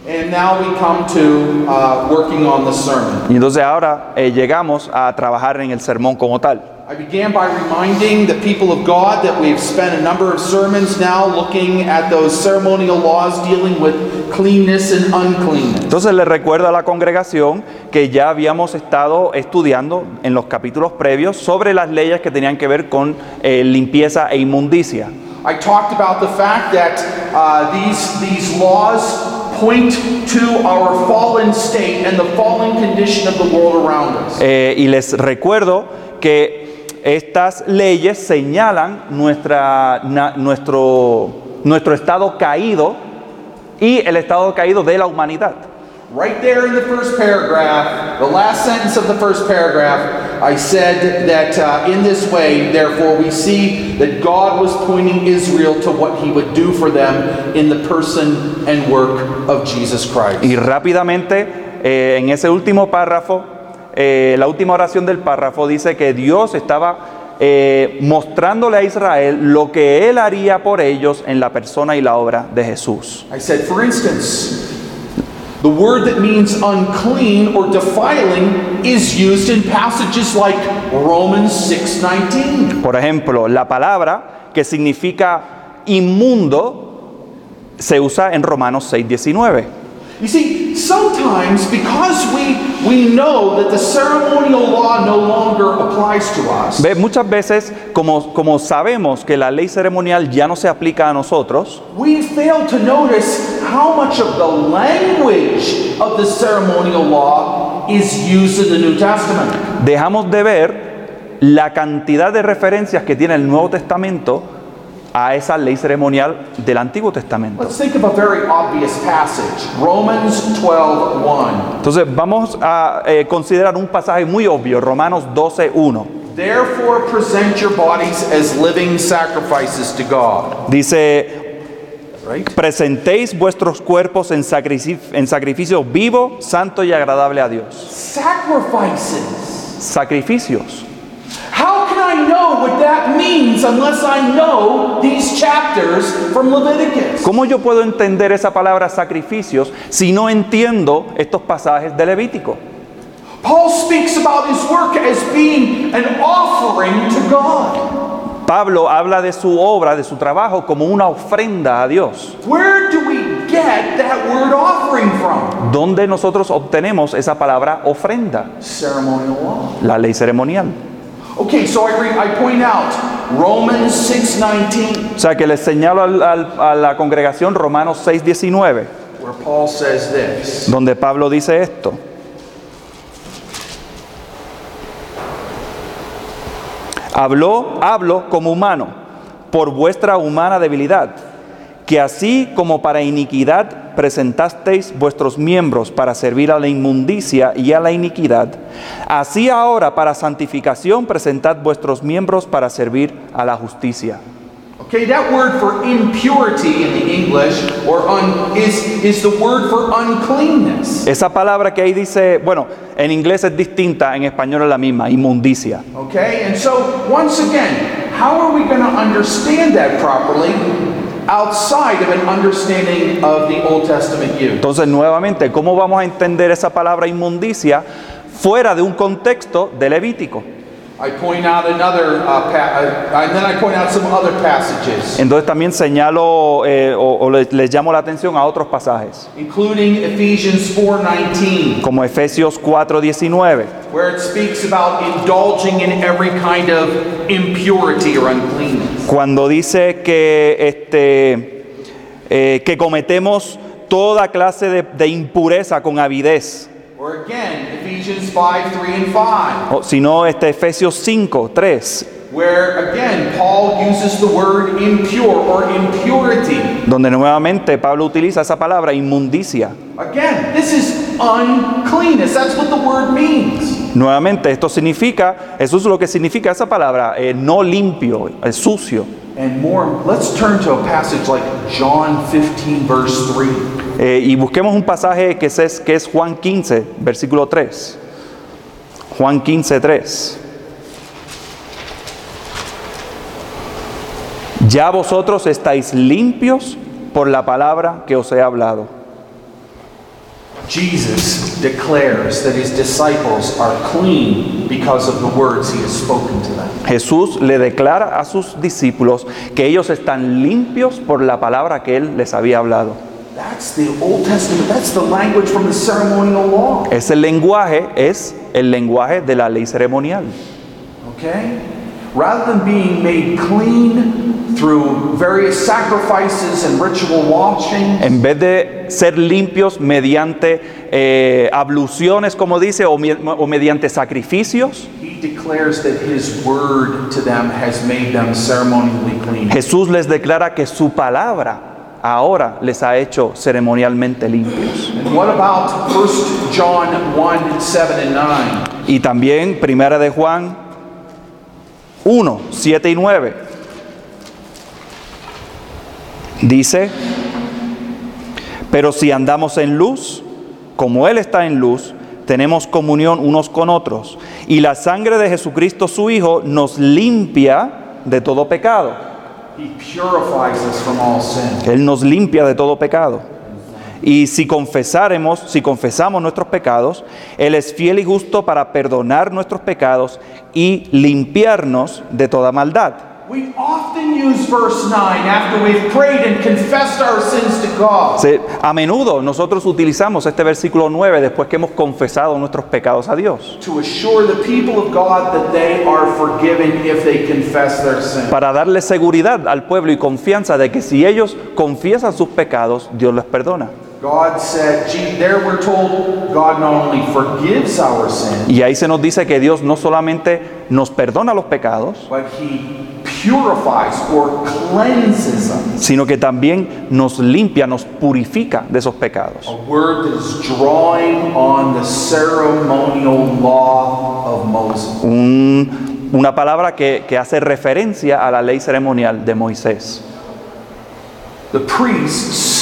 And now we come to uh, working on the sermon.
Y entonces ahora eh, llegamos a trabajar en el sermón como tal.
I began by reminding the people of God that we've spent a number of sermons now looking at those ceremonial laws dealing with cleanness and uncleanness.
Entonces le recuerdo a la congregación que ya habíamos estado estudiando en los capítulos previos sobre las leyes que tenían que ver con eh, limpieza e inmundicia.
I talked about the fact that uh, these, these laws point to our fallen state and the fallen condition of the world around us.
Y les recuerdo que estas leyes señalan nuestra, na- nuestro, nuestro estado caído y el estado caído de la humanidad.
Right there in the first paragraph, the last sentence of the first paragraph, I said that uh, in this way, therefore, we see that God was pointing Israel to what he would do for them in the person and work of Jesus Christ.
Y rápidamente, eh, en ese último párrafo, eh, la última oración del párrafo dice que Dios estaba eh, mostrándole a Israel lo que Él haría por ellos en la persona y la obra de Jesús.
I said, for instance, the word that means unclean or defiling is used in passages like Romans 6:19.
Por ejemplo, la palabra que significa inmundo se usa en Romanos 6:19.
You see, sometimes because we we know that the ceremonial law no longer applies to us,
Ve, Muchas veces, como, como sabemos que la ley ceremonial ya no se aplica a nosotros,
we fail to notice how much of the language of the ceremonial law is used in the New Testament.
dejamos de ver la cantidad de referencias que tiene el Nuevo Testamento a esa ley ceremonial del Antiguo Testamento.
Let's think of a very obvious passage, Romans 12:1.
Entonces vamos a eh, considerar un pasaje muy obvio, Romanos 12.1.
Therefore present your bodies as living sacrifices to God.
Dice, presentéis vuestros cuerpos en, sacrifi- en sacrificio vivo, santo y agradable a Dios.
Sacrifices.
Sacrificios.
I know what that means unless I know these chapters from Leviticus?
¿Cómo yo puedo entender esa palabra sacrificios si no entiendo estos pasajes de Levítico?
Paul speaks about his work as being an offering to God.
Pablo habla de su obra, de su trabajo, como una ofrenda a Dios.
Where do we get that word offering from?
¿Dónde nosotros obtenemos esa palabra ofrenda?
Ceremonial law.
La ley ceremonial.
Okay, so I, re- I point out Romans 6:19,
O sea que les señalo al- al- a la congregación Romanos 6:19,
where Paul says this.
donde Pablo dice esto. Habló, hablo como humano, por vuestra humana debilidad, que así como para iniquidad presentasteis vuestros miembros para servir a la inmundicia y a la iniquidad, así ahora para santificación presentad vuestros miembros para servir a la justicia.
Okay, that word for impurity in the English or un, is, is the word for uncleanness.
Esa palabra que ahí dice, bueno, en inglés es distinta, en español es la misma, inmundicia.
Okay, and so once again, how are we going to understand that properly outside of an understanding of the Old Testament use?
Entonces, nuevamente, ¿cómo vamos a entender esa palabra inmundicia fuera de un contexto de Levítico?
I point out another, uh, uh, and then I point out some other passages,
Entonces también señalo eh, o, o les, les llamo la atención a otros pasajes,
including Ephesians 4:19,
como Efesios 4:19,
where it speaks about indulging in every kind of impurity or uncleanness.
Cuando dice que, este, eh, que cometemos toda clase de, de impureza con avidez.
Or again, Ephesians 5, 3 and 5.
O, si no, este Efesios 5, 3,
where again Paul uses the word impure or impurity.
donde nuevamente Pablo utiliza esa palabra inmundicia.
Again, this is uncleanness. That's what the word means.
Nuevamente, esto significa, eso es lo que significa esa palabra, eh, no limpio, es sucio.
And more, let's turn to a passage like John 15, verse 3.
Eh, y busquemos un pasaje que es, que es Juan 15, versículo 3. Juan 15, 3. Ya vosotros estáis limpios por la palabra que os he hablado.
Jesus declares that his disciples are clean because of the words he has spoken to them.
Jesús le declara a sus discípulos que ellos están limpios por la palabra que él les había hablado.
That's the Old Testament, that's the language from the ceremonial law.
Ese lenguaje es el lenguaje de la ley ceremonial.
Okay? Rather than being made clean through various sacrifices and ritual washing,
En vez de ser limpios mediante eh, abluciones, como dice, o, mi- o mediante sacrificios,
he declares that his word to them has made them ceremonially clean.
Jesús les declara que su palabra ahora les ha hecho ceremonialmente limpios.
And what about 1 John 1 7 and 9?
Y también Primera de Juan 1, 7 y 9. Dice, pero si andamos en luz, como Él está en luz, tenemos comunión unos con otros. Y la sangre de Jesucristo su Hijo nos limpia de todo pecado.
He purifies us from all sin.
Él nos limpia de todo pecado. Y si confesaremos, si confesamos nuestros pecados, Él es fiel y justo para perdonar nuestros pecados y limpiarnos de toda maldad.
We often use verse 9 after we've prayed and confessed our sins to God.
Se- a menudo nosotros utilizamos este versículo 9 después que hemos confesado nuestros pecados a Dios,
To assure the people of God that they are forgiven if they confess their sin.
para darle seguridad al pueblo y confianza de que si ellos confiesan sus pecados, Dios les perdona.
God said, there we're told God not only forgives our sin,
Y ahí se nos dice que Dios no solamente nos perdona los pecados,
but He purifies or cleanses us.
sino que también nos limpia, nos purifica de esos pecados.
A word that is drawing on the ceremonial law of Moses.
Un- una palabra que, que hace referencia a la ley ceremonial de Moisés.
The priests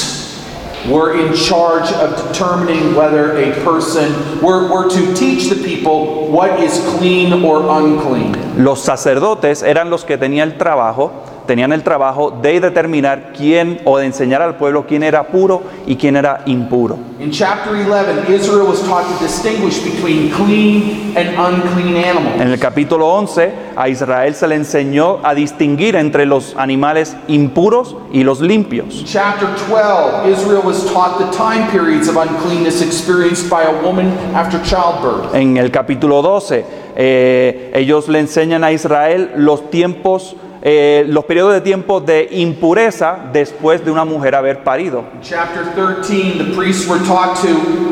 were in charge of determining whether a person were, were to teach the people what is clean or unclean.
Los sacerdotes eran los que tenían el trabajo, tenían el trabajo de determinar quién o de enseñar al pueblo quién era puro y quién era impuro.
In chapter 11, Israel was taught to distinguish between clean and unclean animals.
En el capítulo 11 a Israel se le enseñó a distinguir entre los animales impuros y los limpios.
In chapter 12, Israel was taught the time periods of uncleanness experienced by a woman after childbirth.
En el capítulo 12 eh, ellos le enseñan a Israel los tiempos, eh, los periodos de tiempo de impureza después de una mujer haber parido.
Chapter 13, the priests were taught to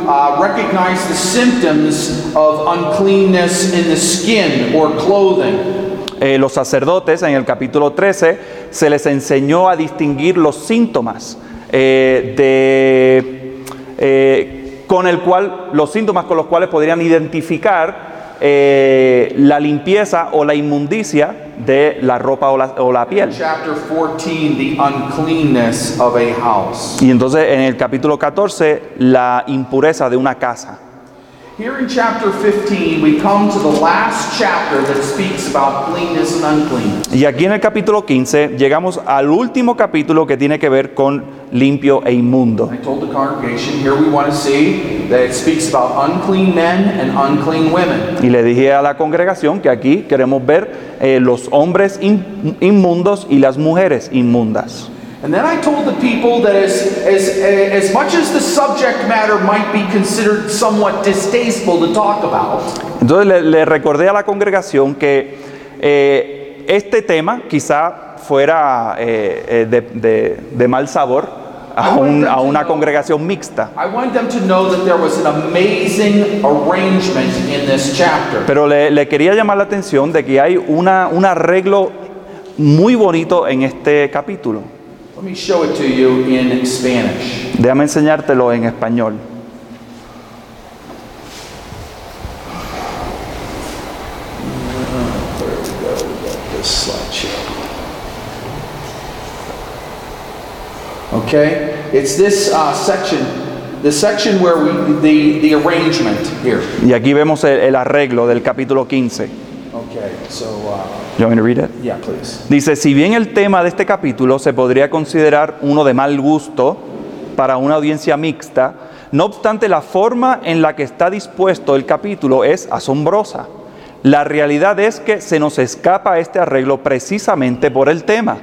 uh, recognize the symptoms of uncleanness in the skin or clothing.
Eh, los sacerdotes en el capítulo 13 se les enseñó a distinguir los síntomas eh, de, eh, con el cual, los síntomas con los cuales podrían identificar eh, la limpieza o la inmundicia de la ropa o la, o la piel.
Chapter 14, the uncleanness of a house.
Y entonces en el capítulo 14, la impureza de una casa.
Here in chapter 15, we come to the last chapter that speaks about cleanness and uncleanness.
Y aquí en el capítulo 15 llegamos al último capítulo que tiene que ver con limpio e inmundo.
I told the congregation here we want to see that it speaks about unclean men and unclean women.
Y le dije a la congregación que aquí queremos ver eh, los hombres in- inmundos y las mujeres inmundas.
And then I told the people that as, as, as much as the subject matter might be considered somewhat distasteful to talk about,
Entonces le, le recordé a la congregación que eh, este tema quizá fuera eh, eh, de, de- de mal sabor a, un- a una congregación mixta.
I want them to know that there was an amazing arrangement in this chapter.
Pero le, le quería llamar la atención de que hay una, un arreglo muy bonito en este capítulo.
Let me show it to you in Spanish.
Déjame enseñártelo en español.
Okay, it's this uh, section, the section where we, the, the arrangement here.
Y aquí vemos el, el arreglo del capítulo 15.
Okay, so, uh,
You want me to read it?
yeah, please.
Dice, si bien el tema de este capítulo se podría considerar uno de mal gusto para una audiencia mixta, No obstante, la forma en la que está dispuesto el capítulo es asombrosa. La realidad es que se nos escapa este arreglo precisamente por el tema.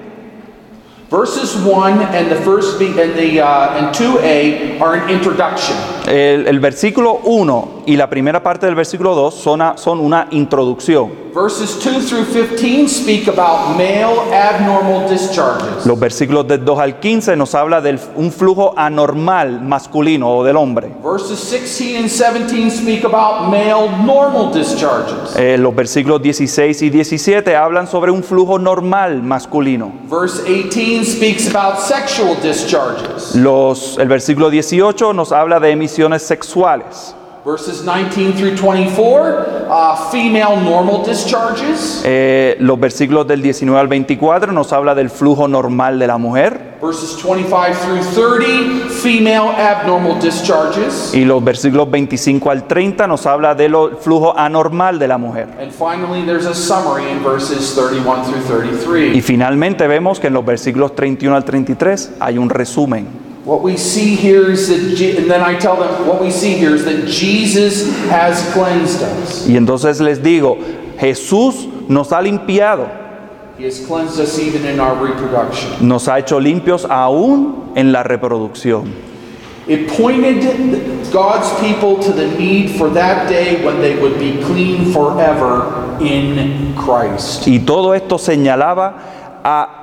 Verses 1 and the first and the uh, and 2a are an introduction.
El, el versículo 1 y la primera parte del versículo 2 son, a- son una introducción.
Verses 2 through 15 speak about male abnormal discharges.
Los versículos del 2 al 15 nos habla de un flujo anormal masculino o del hombre.
Verses 16 and 17 speak about male normal discharges.
Eh, los versículos 16 y 17 hablan sobre un flujo normal masculino.
Verse 18 speaks about sexual discharges.
Los, el versículo 18 nos habla de emisiones sexuales.
Verses 19 through 24, uh, female normal discharges.
Eh, los versículos del 19 al 24 nos habla del flujo normal de la mujer.
Verses 25 through 30, female abnormal discharges.
Y los versículos 25 al 30 nos habla del flujo anormal de la mujer.
And finally, there's a summary in verses 31 through
Y
33.
finalmente vemos que en los versículos 31 al 33 hay un resumen.
What we see here is that, Je- and then I tell them, what we see here is that Jesus has cleansed us.
Y entonces les digo, Jesús nos ha limpiado,
He has cleansed us even in our reproduction.
nos ha hecho limpios aún en la reproducción.
It pointed God's people to the need for that day when they would be clean forever in Christ.
Y todo esto señalaba a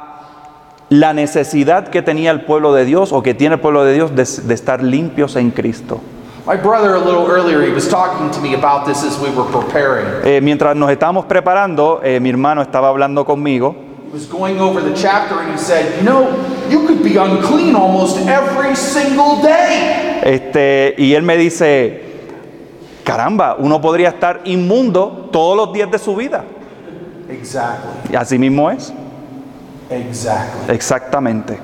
la necesidad que tenía el pueblo de Dios o que tiene el pueblo de Dios de, de estar limpios en Cristo.
My brother, a little earlier, he was talking to me about this as we were preparing.
Eh, mientras nos estábamos preparando, eh, mi hermano estaba hablando conmigo
He was going over the chapter and he said, You know, you could be unclean almost every single day.
este, y él me dice, caramba, uno podría estar inmundo todos los días de su vida.
Exactly.
Y así mismo es,
Exactly.
exactamente.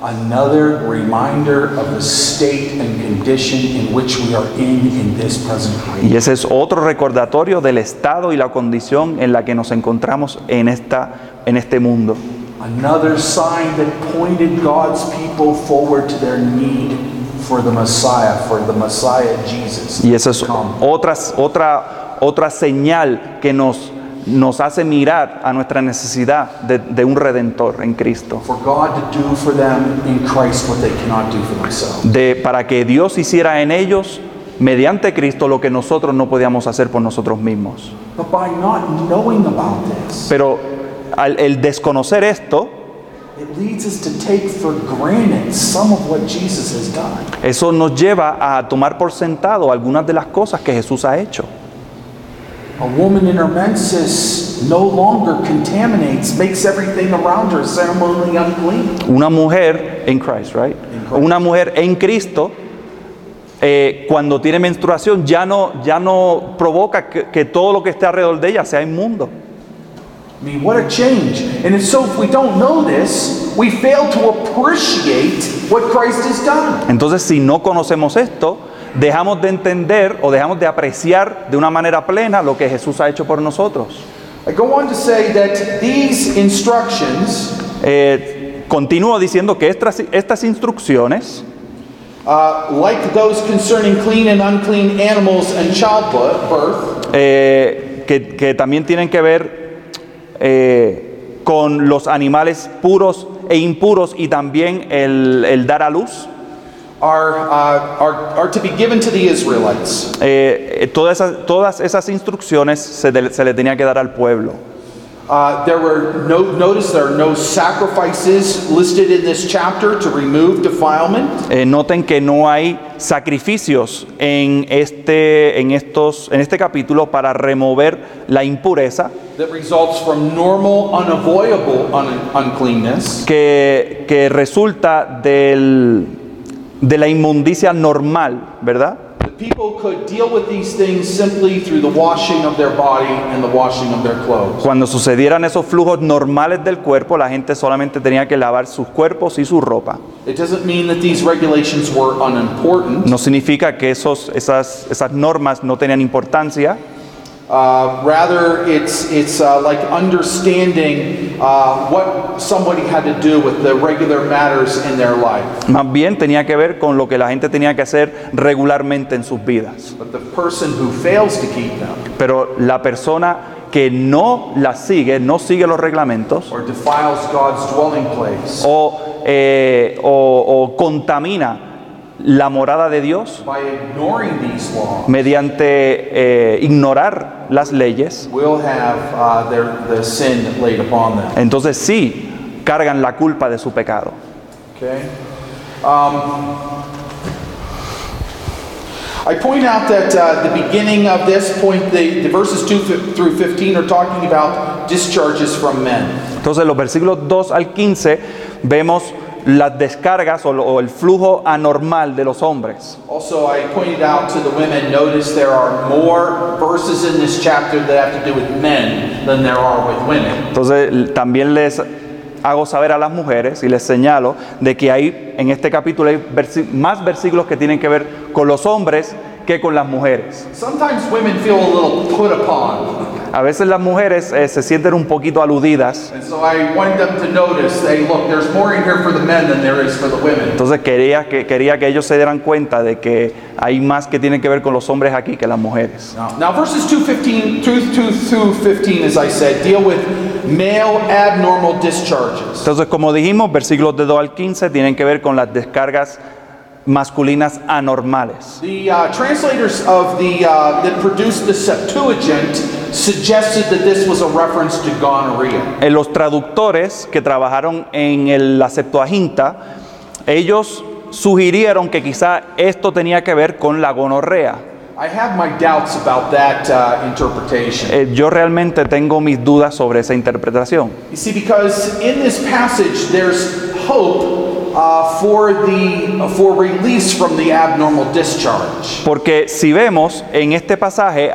Another reminder of the state and condition in which we are in in this present
Y ese es otro recordatorio del estado y la condición en la que nos encontramos en, esta, en este mundo.
Another sign that pointed God's people forward to their need for the Messiah, for the Messiah Jesus.
Y esa es otra, otra, otra señal que nos, nos hace mirar a nuestra necesidad de, de un redentor en Cristo. De, para que Dios hiciera en ellos, mediante Cristo, lo que nosotros no podíamos hacer por nosotros mismos. Pero al el desconocer esto,
it leads us to take for granted some of what Jesus has done.
eso nos lleva a tomar por sentado algunas de las cosas que Jesús ha hecho.
A woman in her menses no longer contaminates, makes everything around her ceremonially unclean.
Una mujer en Christ, right?
Christ.
Una mujer en Cristo, eh, cuando tiene menstruación, ya no, ya no provoca que, que todo lo que esté alrededor de ella sea inmundo.
I mean, what a change. And if so, if we don't know this, we fail to appreciate what Christ has done.
Entonces, si no conocemos esto, dejamos de entender o dejamos de apreciar de una manera plena lo que Jesús ha hecho por nosotros.
I go on to say that these instructions,
Eh, continúo diciendo que estas, estas instrucciones,
uh, like those concerning clean and unclean animals and childbirth,
eh, que, que también tienen que ver eh, con los animales puros e impuros y también el, el dar a luz. Todas, esas, todas esas instrucciones se, de- se le tenía que dar al pueblo.
Uh, there were no, notice there are no sacrifices listed in this chapter to remove defilement.
Eh, noten que no hay sacrificios en este, en, estos, en este capítulo para remover la impureza
that results from normal, unavoidable un- uncleanness,
que, que resulta del, de la inmundicia normal, ¿verdad?
the people could deal with these things simply through the washing of their body and the washing of their clothes.
Cuando sucedieran esos flujos normales del cuerpo, la gente solamente tenía que lavar sus cuerpos y su ropa.
It doesn't mean that these regulations were unimportant.
No significa que esos, esas, esas normas no tenían importancia,
Uh, rather, it's, it's uh, like understanding uh, what somebody had to do with the regular matters in their life.
Más bien tenía que ver con lo que la gente tenía que hacer regularmente en sus vidas.
But the person who fails to keep them
Pero la persona que no las sigue, no sigue los reglamentos
or defiles God's dwelling place
o, eh, o- o contamina la morada de Dios mediante eh, ignorar las leyes,
uh, their, the sin laid upon them.
entonces sí cargan la culpa de su pecado.
Okay? Um, I point out that uh, the beginning of this point, the, the verses 2 fi- through 15 are talking about discharges from men.
Entonces los versículos 2 al 15 vemos las descargas o, o el flujo anormal de los hombres.
Also, I pointed out to the women, notice there are more verses in this chapter that have to do with men than there are with women.
Entonces también les hago saber a las mujeres y les señalo de que hay en este capítulo hay más versículos que tienen que ver con los hombres que con las mujeres.
Sometimes women feel a little put upon.
A veces las mujeres eh, se sienten un poquito aludidas,
And so I want them to notice, hey, look, there's more in here for the men than there is for the women.
entonces quería que, quería que ellos se dieran cuenta de que hay más que tienen que ver con los hombres aquí que las mujeres.
Now, verses 215, 2, 2 through 15, as I said, deal with male abnormal discharges.
Entonces, como dijimos, versículos de 2 al 15 tienen que ver con las descargas masculinas anormales.
The uh, translators of the uh, that produced the Septuagint suggested that this was a reference to gonorrhea.
En los traductores que trabajaron en el- la Septuaginta, ellos sugirieron que quizá esto tenía que ver con la gonorrea.
I have my doubts about that uh, interpretation.
Eh, yo realmente tengo mis dudas sobre esa interpretación.
You see, because in this passage there's hope for the for release from the abnormal discharge.
Porque si vemos en este pasaje,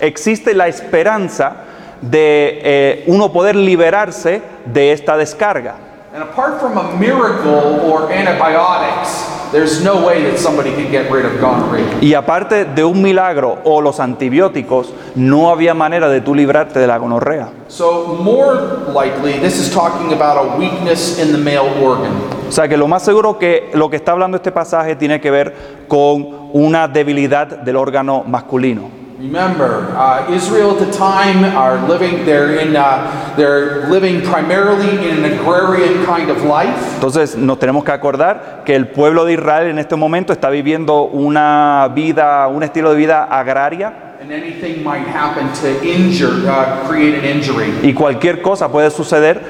existe la esperanza de eh, uno poder liberarse de esta descarga.
And apart from a miracle or antibiotics, there's no way that somebody could get rid of gonorrhea.
Y aparte de un milagro o los antibióticos, no había manera de tú librarte de la gonorrea.
So more likely, this is talking about a weakness in the male organ.
O sea que lo más seguro que lo que está hablando este pasaje tiene que ver con una debilidad del órgano masculino.
Remember, uh, Israel at the time are living. They're in. Uh, they're living primarily in an agrarian kind of life.
Entonces nos tenemos que acordar que el pueblo de Israel en este momento está viviendo una vida, un estilo de vida agraria
And anything might happen to injure, uh, create an injury.
y cualquier cosa puede suceder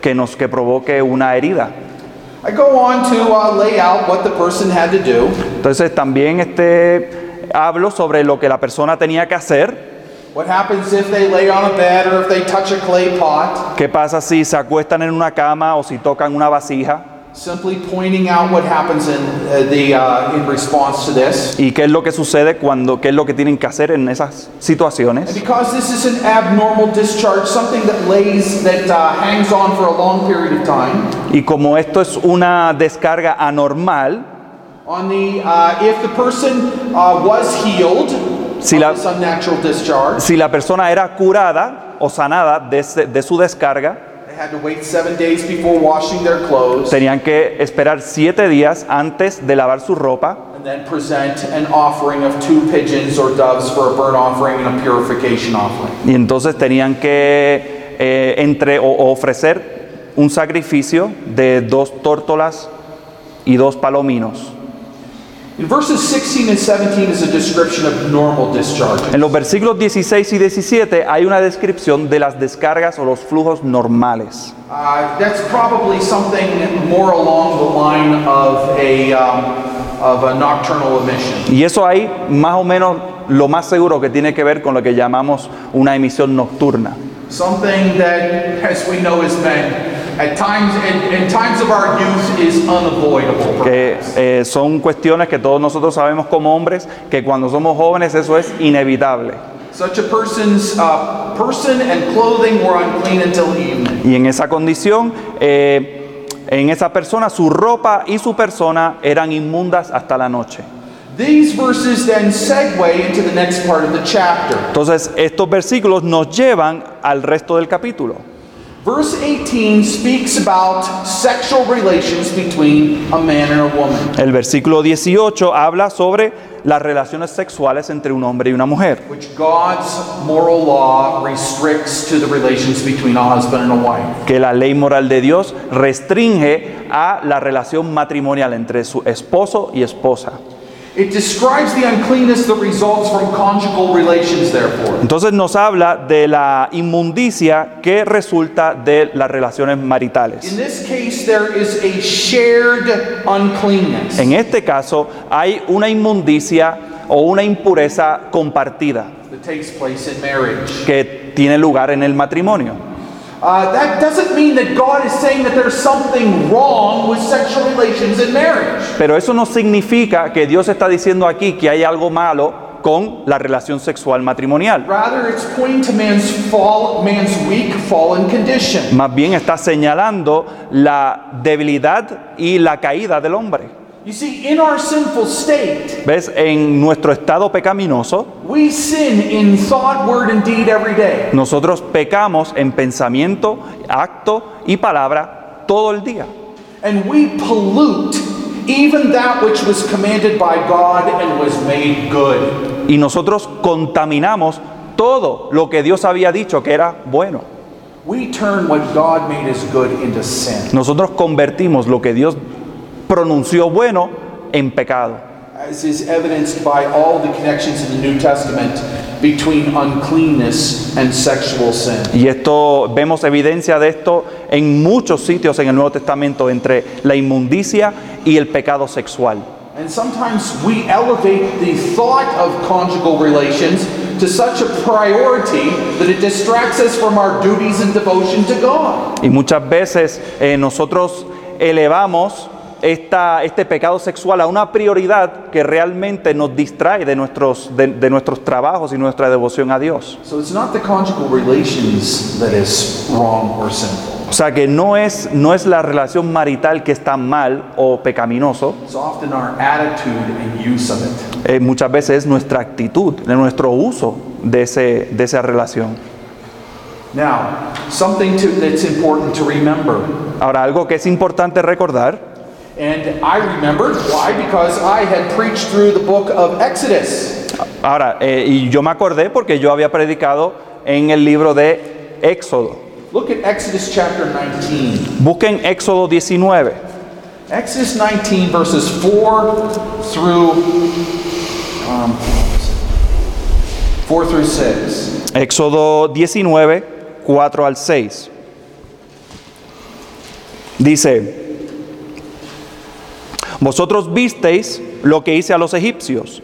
que nos que provoque una herida. Entonces también este hablo sobre lo que la persona tenía que hacer.
What happens if they lay on a bed or if they touch a clay pot?
¿Qué pasa si se acuestan en una cama o si tocan una vasija?
Simply pointing out what happens in the in response to this.
¿Y qué es lo que sucede cuando, qué es lo que tienen que hacer en esas situaciones?
because this is an abnormal discharge, something that lays that uh, hangs on for a long period of time.
Y como esto es una descarga anormal,
On the uh, if the person uh, was healed
Si la- si la persona era curada o sanada de, de su descarga,
they had to wait seven days before washing their clothes
tenían que esperar siete días antes de lavar su ropa
and then present an offering of two pigeons or doves for a burnt offering and a purification offering.
y entonces tenían que eh, entre, o ofrecer un sacrificio de dos tórtolas y dos palominos. En los versículos 16 y 17 hay una descripción de las descargas o los flujos normales.
Uh, that's probably something more along the line of a, um, of a nocturnal emission.
Y eso hay más o menos lo más seguro que tiene que ver con lo que llamamos una emisión nocturna.
Something that, as we know is unavoidable.
Que eh, son cuestiones que todos nosotros sabemos como hombres que cuando somos jóvenes eso es inevitable.
Uh.
Y en esa condición, eh, en esa persona, su ropa y su persona eran inmundas hasta la noche.
These verses then segue into the next part of the chapter.
Entonces, estos versículos nos llevan al resto del capítulo.
Verse 18 speaks about sexual relations between a man and a woman.
El versículo 18 habla sobre las relaciones sexuales entre un hombre y una mujer,
which God's moral law restricts to the relations between a husband and a wife.
que la ley moral de Dios restringe a la relación matrimonial entre su esposo y esposa.
It describes the uncleanness that results from conjugal relations, therefore.
Entonces nos habla de la inmundicia que resulta de las relaciones
In
maritales.
this case, there is a shared uncleanness.
En este caso hay una inmundicia o una impureza compartida
that takes place in marriage.
que tiene lugar en el matrimonio.
Uh, that doesn't mean that God is saying that there's something wrong with sexual relations in marriage.
Pero eso no significa que Dios está diciendo aquí que hay algo malo con la relación sexual matrimonial.
Rather, it's pointing to man's fall, man's weak, fallen condition.
Más bien está señalando la debilidad y la caída del hombre.
You see, in our sinful state,
¿Ves? En nuestro estado pecaminoso,
we sin in thought, word, and deed every day.
nosotros pecamos en pensamiento, acto y palabra todo el día.
And we pollute even that which was commanded by God and was made good.
Y nosotros contaminamos todo lo que Dios había dicho que era bueno.
We turn what God made as good into sin.
Nosotros convertimos lo que Dios pronunció bueno en pecado.
as is evidenced by all the connections in the New Testament between uncleanness and sexual sin.
Y esto vemos evidencia de esto en muchos sitios en el Nuevo Testamento entre la inmundicia y el pecado sexual.
And sometimes we elevate the thought of conjugal relations to such a priority that it distracts us from our duties and devotion to God.
Y muchas veces eh, nosotros elevamos esta, este pecado sexual a una prioridad que realmente nos distrae de nuestros, de, de nuestros trabajos y nuestra devoción a Dios.
So it's not the conjugal relations that is wrong or sinful.
O sea que no es, no es la relación marital que está mal o pecaminoso,
It's often our attitude and use of it.
eh, muchas veces es nuestra actitud, nuestro uso de, ese, de esa relación.
Now, something to, that's important to remember.
Ahora, algo que es importante recordar,
And I remembered why? Because I had preached through the book of Exodus.
ahora, eh, y yo me acordé porque yo había predicado en el libro de Éxodo.
Look at Exodus chapter 19.
Busquen Éxodo 19.
Exodus 19, verses 4 through um, 4 through 6.
Éxodo 19, 4 al 6. Dice, vosotros visteis lo que hice a los egipcios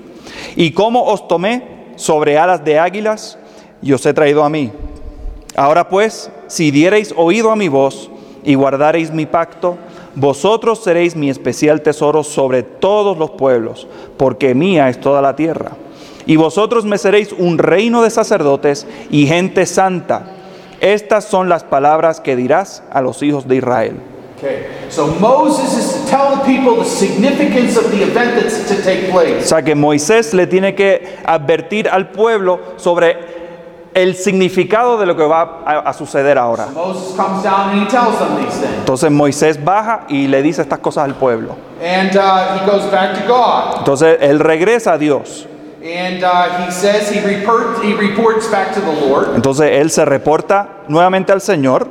y cómo os tomé sobre alas de águilas y os he traído a mí. Ahora pues, si diereis oído a mi voz y guardareis mi pacto, vosotros seréis mi especial tesoro sobre todos los pueblos, porque mía es toda la tierra. Y vosotros me seréis un reino de sacerdotes y gente santa. Estas son las palabras que dirás a los hijos de Israel.
Okay, so Moses is to tell the people the significance of the event that's to take
O
place.
sea que Moisés le tiene que advertir al pueblo sobre el significado de lo que va a, a suceder ahora.
Moses comes down and he tells them these things.
Entonces Moisés baja y le dice estas cosas al pueblo.
And uh, he goes back to God.
Entonces él regresa a Dios.
And he says, he, report, he reports back to the Lord.
Entonces él se reporta nuevamente al Señor.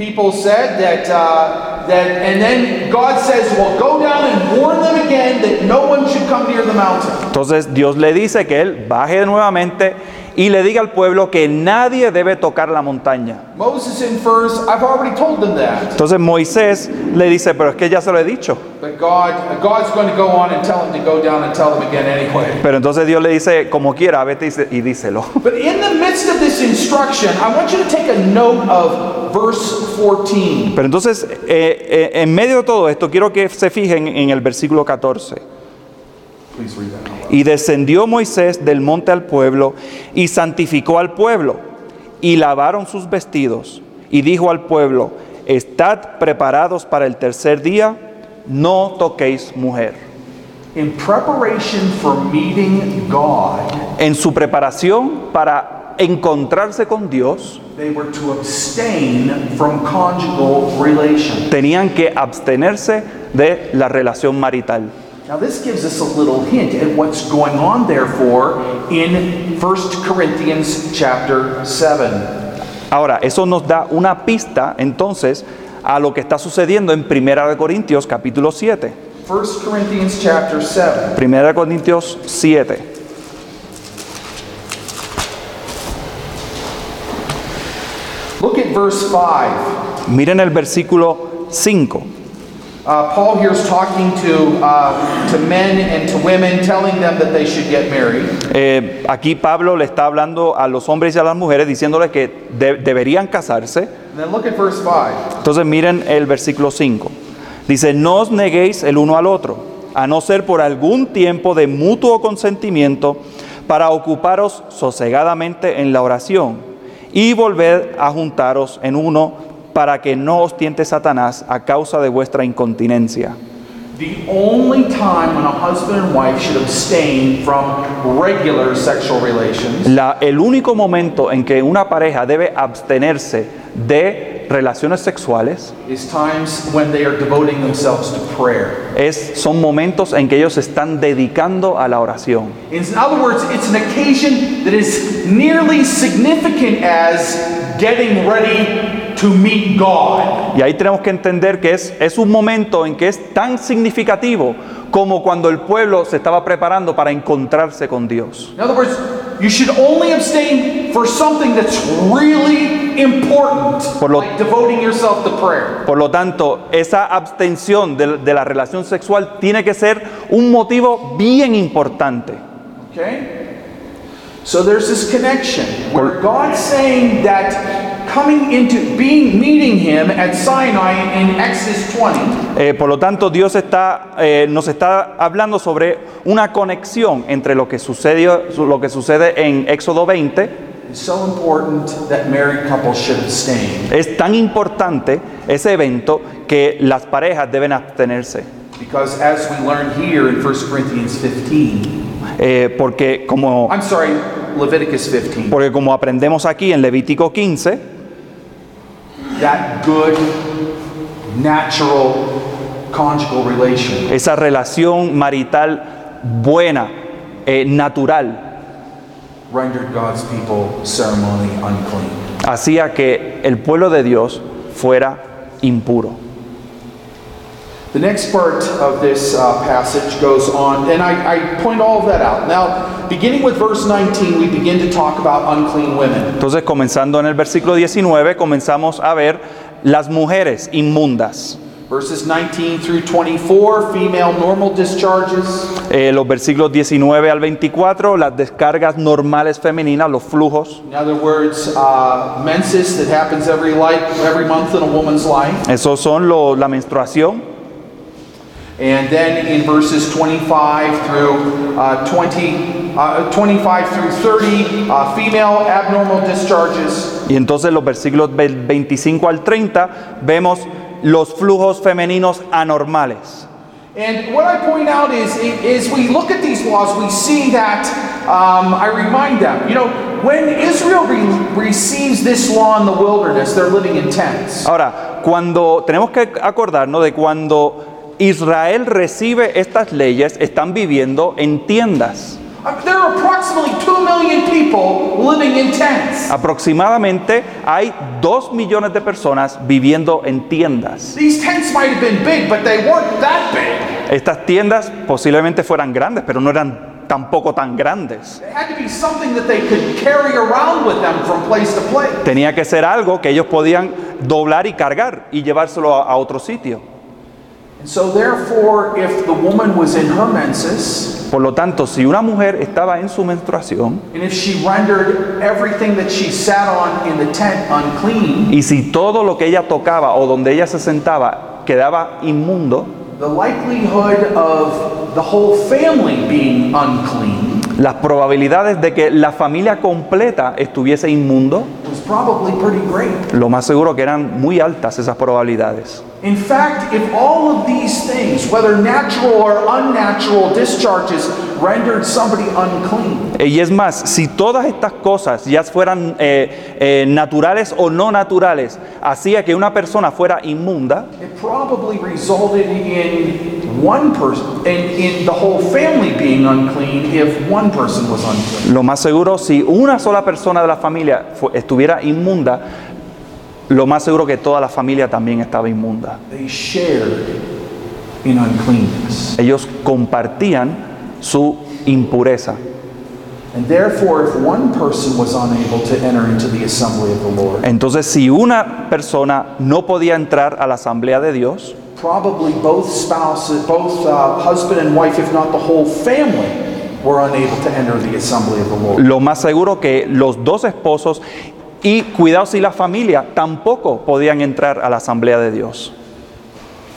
People said that, uh, that, and then God says, well, go down and warn them again that no one should come near the mountain.
Entonces Dios le dice que él baje nuevamente y le diga al pueblo que nadie debe tocar la montaña.
Moses infers, I've already told them that.
Entonces Moisés le dice, pero es que ya se lo he dicho.
But God, God's going to go on and tell him to go down and tell them again anyway.
Pero entonces Dios le dice, como quiera, vete y díselo. *laughs*
But in the midst of this instruction, I want you to take a note of verse 14.
Pero entonces, eh, eh, en medio de todo esto, quiero que se fijen en el versículo 14.
Please read that.
Y descendió Moisés del monte al pueblo y santificó al pueblo y lavaron sus vestidos y dijo al pueblo, estad preparados para el tercer día, no toquéis mujer.
in preparation for meeting God,
En su preparación para encontrarse con Dios,
they were to abstain from conjugal relations.
tenían que abstenerse de la relación marital.
Now, this gives us a little hint at what's going on, therefore, in 1 Corinthians chapter 7.
Ahora, eso nos da una pista entonces a lo que está sucediendo en 1 de Corintios capítulo 7.
1 Corinthians chapter 7.
1 de Corintios 7.
Look at verse 5.
Miren el versículo 5.
Uh, Paul here is talking to, uh, to men and to women, telling them that they should get married.
Eh, aquí Pablo le está hablando a los hombres y a las mujeres diciéndole que de- deberían casarse.
And then look at verse 5.
Entonces miren el versículo 5. Dice, no os neguéis el uno al otro, a no ser por algún tiempo de mutuo consentimiento, para ocuparos sosegadamente en la oración y volver a juntaros en uno para que no os tiente Satanás a causa de vuestra incontinencia.
The only time when a husband and wife should abstain from regular sexual relations
La- el único momento en que una pareja debe abstenerse de relaciones sexuales
is times when they are devoting themselves to prayer.
es, son momentos en que ellos se están dedicando a la oración.
In other words, it's an occasion that is nearly significant as getting ready to meet God.
Y ahí tenemos que entender que es, es un momento en que es tan significativo como cuando el pueblo se estaba preparando para encontrarse con Dios.
In other words, you should only abstain for something that's really important,
Por lo-
like devoting yourself to prayer.
Por lo tanto, esa abstención de, de la relación sexual tiene que ser un motivo bien importante.
Okay? So there's this connection where God's saying that coming into being meeting him at Sinai in Exodus 20
Eh, por lo tanto, Dios está, eh, nos está hablando sobre una conexión entre lo que, sucedió, lo que sucede en Éxodo 20.
is so important that married couples should abstain
Es tan importante ese evento que las parejas deben abstenerse.
because as we learn here in 1 Corinthians 15,
Eh, porque, como,
I'm sorry, Leviticus 15,
porque como aprendemos aquí en Levítico 15,
that good natural conjugal relation
esa relación marital buena, eh, natural,
rendered God's people ceremonially unclean.
hacía que el pueblo de Dios fuera impuro.
The next part of this uh, passage goes on, and I, I point all of that out. Now, beginning with verse 19, we begin to talk about unclean women.
Entonces, comenzando en el versículo 19, comenzamos a ver las mujeres inmundas.
Verses 19 through 24, female normal discharges.
Eh, los versículos 19 al 24, las descargas normales femeninas, los flujos.
In other words, uh, menses that happens every, life, every month in a woman's life.
Esos son lo- la menstruación.
And then in verses 25 through uh, 20, uh, 25 through 30, uh, female abnormal discharges.
Y entonces los versículos del 25 al 30 vemos los flujos femeninos anormales.
And what I point out is, is we look at these laws, we see that, um, I remind them, you know, when Israel re- receives this law in the wilderness, they're living in tents.
Ahora, cuando tenemos que acordarnos de cuando Israel recibe estas leyes, están viviendo en tiendas.
Uh, There are approximately 2 million people living in tents.
Aproximadamente hay dos millones de personas viviendo en tiendas.
These tents might have been big, but they weren't that big.
Estas tiendas posiblemente fueran grandes, pero no eran tampoco tan grandes.
It had to be something that they could carry around with them from place to place.
Tenía que ser algo que ellos podían doblar y cargar y llevárselo a, a otro sitio. Por lo tanto, si una mujer estaba en su menstruación
and if she rendered everything that she sat on in the tent unclean,
y si todo lo que ella tocaba o donde ella se sentaba quedaba inmundo,
the likelihood of the whole family being unclean
las probabilidades de que la familia completa estuviese inmundo,
probably pretty great.
lo más seguro que eran muy altas esas probabilidades.
In fact, if all of these things whether natural or unnatural discharges, rendered somebody unclean.
Y es más, si todas estas cosas ya fueran eh, eh, naturales o no naturales, hacía que una persona fuera inmunda,
It probably resulted in one person, in, in the whole family being unclean if one person was unclean.
lo más seguro, si una sola persona de la familia estuviera inmunda, lo más seguro que toda la familia también estaba inmunda.
They shared in uncleanness.
Ellos compartían su impureza.
And therefore, if one person was unable to enter into the assembly of the Lord,
Entonces, si una persona no podía entrar a la asamblea de Dios,
probably both spouses, both uh, husband and wife, if not the whole family, were unable to enter the assembly of the Lord.
lo más seguro que los dos esposos y cuidado si la familia tampoco podían entrar a la asamblea de Dios.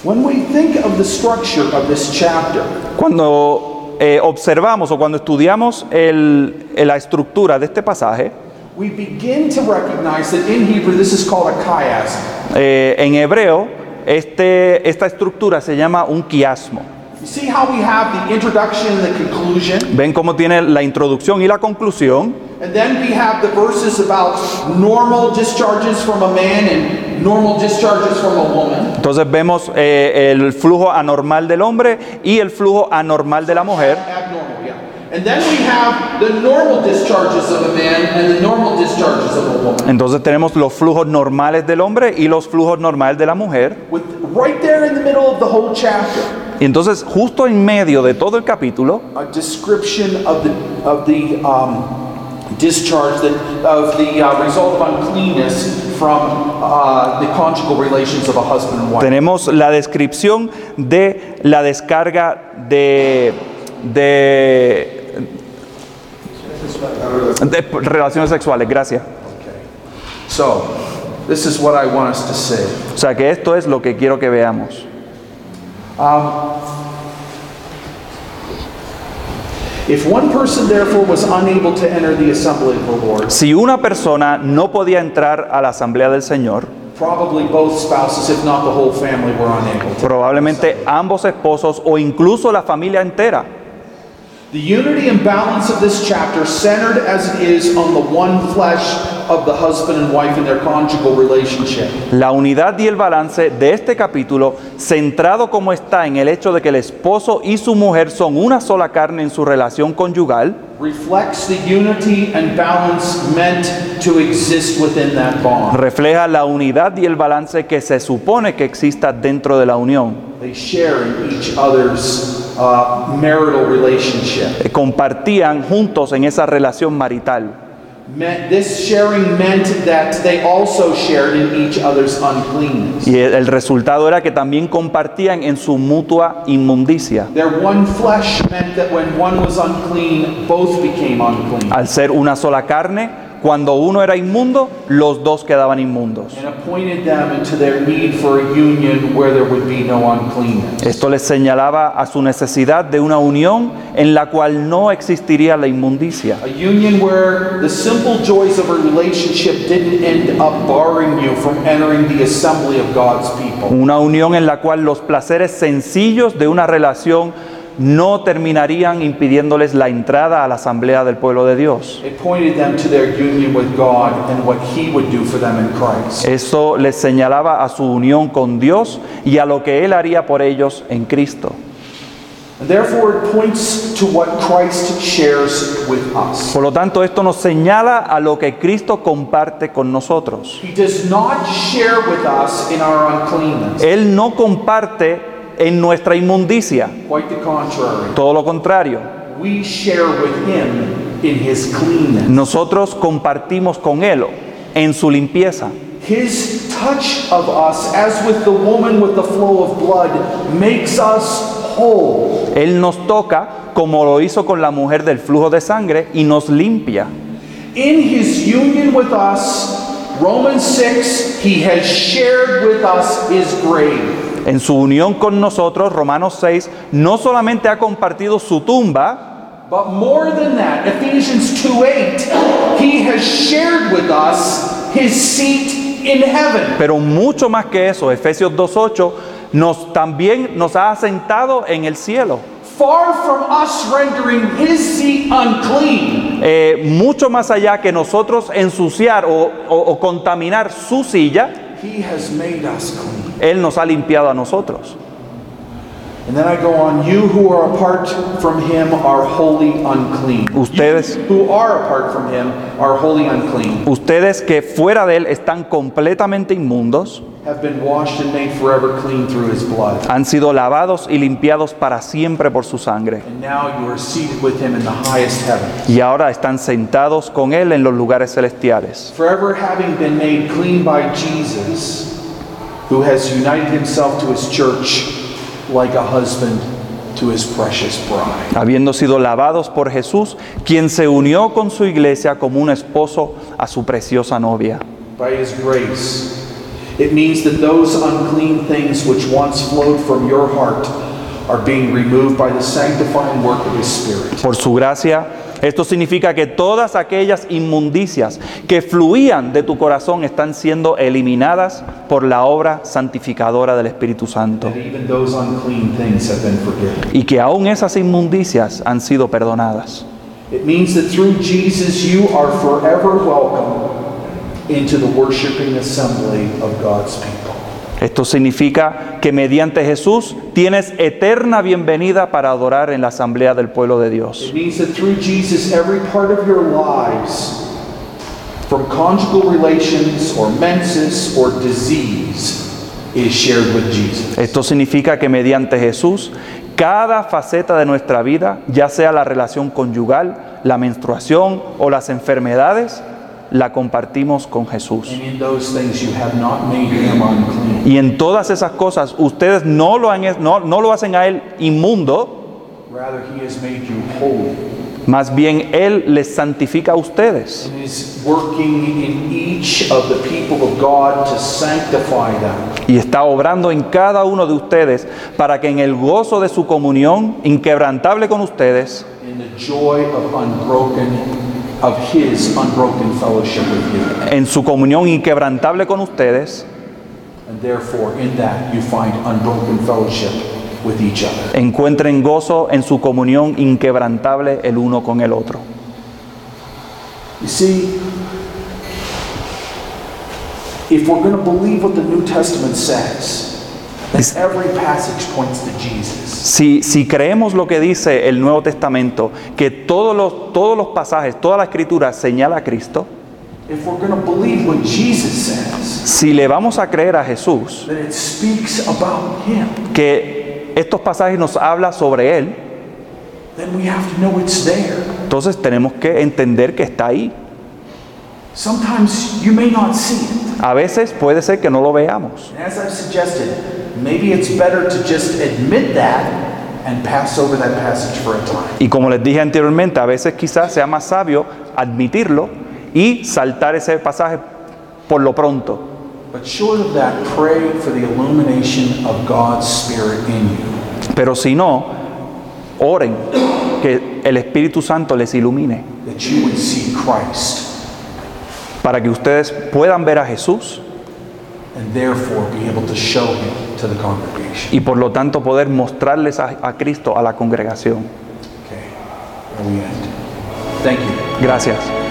When we think of the structure of this chapter,
Cuando eh, observamos o cuando estudiamos el- la estructura de este pasaje,
we begin to recognize that in Hebrew this is called a chiasm.
eh, en hebreo este, esta estructura se llama un quiasmo.
See how we have the introduction and the conclusion,
Ven cómo tiene la introducción y la conclusión.
and then we have the verses about normal discharges from a man and normal discharges from a woman.
Entonces vemos eh, el flujo anormal del hombre y el flujo anormal de la mujer.
Abnormal,
Entonces tenemos los flujos normales del hombre y los flujos normales de la mujer.
With right there in the middle of the whole chapter,
Y entonces justo en medio de todo el capítulo
a description of the of the um, discharge that of the uh, result of uncleanness from uh, the conjugal relations of a husband and wife.
tenemos la descripción de la descarga de, de, de relaciones sexuales. Gracias.
So, this is what I want us to say.
O sea que esto es lo que quiero que veamos.
If one person therefore was unable to enter the assembly of the Lord,
Si una persona no podía entrar a la asamblea del Señor,
probably both spouses, if not the whole family, were unable to.
probablemente ambos esposos o incluso la familia entera.
The unity and balance of this chapter, centered as it is on the one flesh of the husband and wife in their conjugal relationship,
La unidad y el balance de este capítulo, centrado como está en el hecho de que el esposo y su mujer son una sola carne en su relación conyugal,
reflects the unity and balance meant to exist within that bond.
refleja la unidad y el balance que se supone que exista dentro de la unión.
They share in each other's uh, marital relationship.
Eh, Compartían juntos en esa relación marital.
This sharing meant that they also shared in each other's uncleanness.
Y el el resultado era que también compartían en su mutua inmundicia.
Their one flesh meant that when one was unclean, both became unclean.
Al ser una sola carne, cuando uno era inmundo, los dos quedaban inmundos.
And appointed them into their need for a union where there would be no uncleanness.
Esto les señalaba a su necesidad de una unión en la cual no existiría la inmundicia. Una unión en la cual los placeres sencillos de una relación no terminarían impidiéndoles la entrada a la asamblea del pueblo de Dios.
It pointed them to their union with God and what He would do for them in Christ.
Eso les señalaba a su unión con Dios y a lo que Él haría por ellos en Cristo.
And therefore, it points to what Christ shares with us.
Por lo tanto, esto nos señala a lo que Cristo comparte con nosotros.
He does not share with us in our uncleanness.
Él no comparte en nuestra inmundicia,
Quite the contrary.
todo lo contrario.
We share with Him in His cleanness.
Nosotros compartimos con Él en su limpieza.
His touch of us, as with the woman with the flow of blood, makes us whole.
Él nos toca como lo hizo con la mujer del flujo de sangre y nos limpia.
In His union with us, Romans 6, He has shared with us His grave.
En su unión con nosotros, Romanos 6, no solamente ha compartido su tumba,
But more than that, Ephesians 2 8, He has shared with us His seat in heaven.
pero mucho más que eso, Efesios 2.8 nos también nos ha asentado en el cielo.
Far from us rendering his seat unclean,
Eh, mucho más allá que nosotros ensuciar o, o- o contaminar su silla,
he has made us clean.
Él nos ha limpiado a nosotros.
And then I go on, you who are apart from him are wholly unclean.
Ustedes-
You who are apart from him are wholly unclean,
Ustedes que fuera de Él están completamente inmundos,
have been washed and made forever clean through his blood.
han sido lavados y limpiados para siempre por su sangre.
And now you are seated with him in the highest heaven.
Y ahora están sentados con Él en los lugares celestiales.
Forever having been made clean by Jesus, who has united himself to his church like a husband to his precious bride.
Habiendo sido lavados por Jesús, quien se unió con su iglesia como un esposo a su preciosa novia.
By his grace, it means that those unclean things which once flowed from your heart are being removed by the sanctifying work of his Spirit.
Por su gracia, esto significa que todas aquellas inmundicias que fluían de tu corazón están siendo eliminadas por la obra santificadora del Espíritu Santo. Y que aún esas inmundicias han sido perdonadas.
It means that through Jesus you are forever welcome into the worshiping assembly of God's people.
Esto significa que mediante Jesús tienes eterna bienvenida para adorar en la asamblea del pueblo de Dios.
It means that through Jesus, every part of your lives, from conjugal relations or menses or disease, is shared with Jesus.
Esto significa que mediante Jesús cada faceta de nuestra vida, ya sea la relación conyugal, la menstruación o las enfermedades, la compartimos con Jesús.
And in those things, you have not made him unclean.
Y en todas esas cosas ustedes no lo, han- no, no lo hacen a Él inmundo,
Rather, he has made you holy.
más bien Él les santifica a ustedes.
And is working in each of the people of God to sanctify them.
Y está obrando en cada uno de ustedes para que en el gozo de su comunión inquebrantable con ustedes,
In the joy of unbroken, of his unbroken fellowship with you.
en su comunión inquebrantable con ustedes, encuentren gozo en su comunión inquebrantable el uno con el otro.
You see, if we're going to believe what the New Testament says, then every passage points to Jesus.
Si, si creemos lo que dice el Nuevo Testamento, que todos los, todos los pasajes, toda la escritura señala a Cristo,
If we're going to believe what Jesus says,
si le vamos a creer a Jesús,
then it speaks about him,
que estos pasajes nos habla sobre Él,
then we have to know it's there.
entonces tenemos que entender que está ahí.
Sometimes you may not see it.
A veces puede ser que no lo veamos.
And as I've suggested, maybe it's better to just admit that and pass over that passage for a time.
Y como les dije anteriormente, a veces quizás sea más sabio admitirlo y saltar ese pasaje por lo pronto. Pero si no, oren que el Espíritu Santo les ilumine
that you would see Christ
para que ustedes puedan ver a Jesús
and therefore be able to show him to the congregation.
y por lo tanto poder mostrarles a, a Cristo a la congregación. Gracias.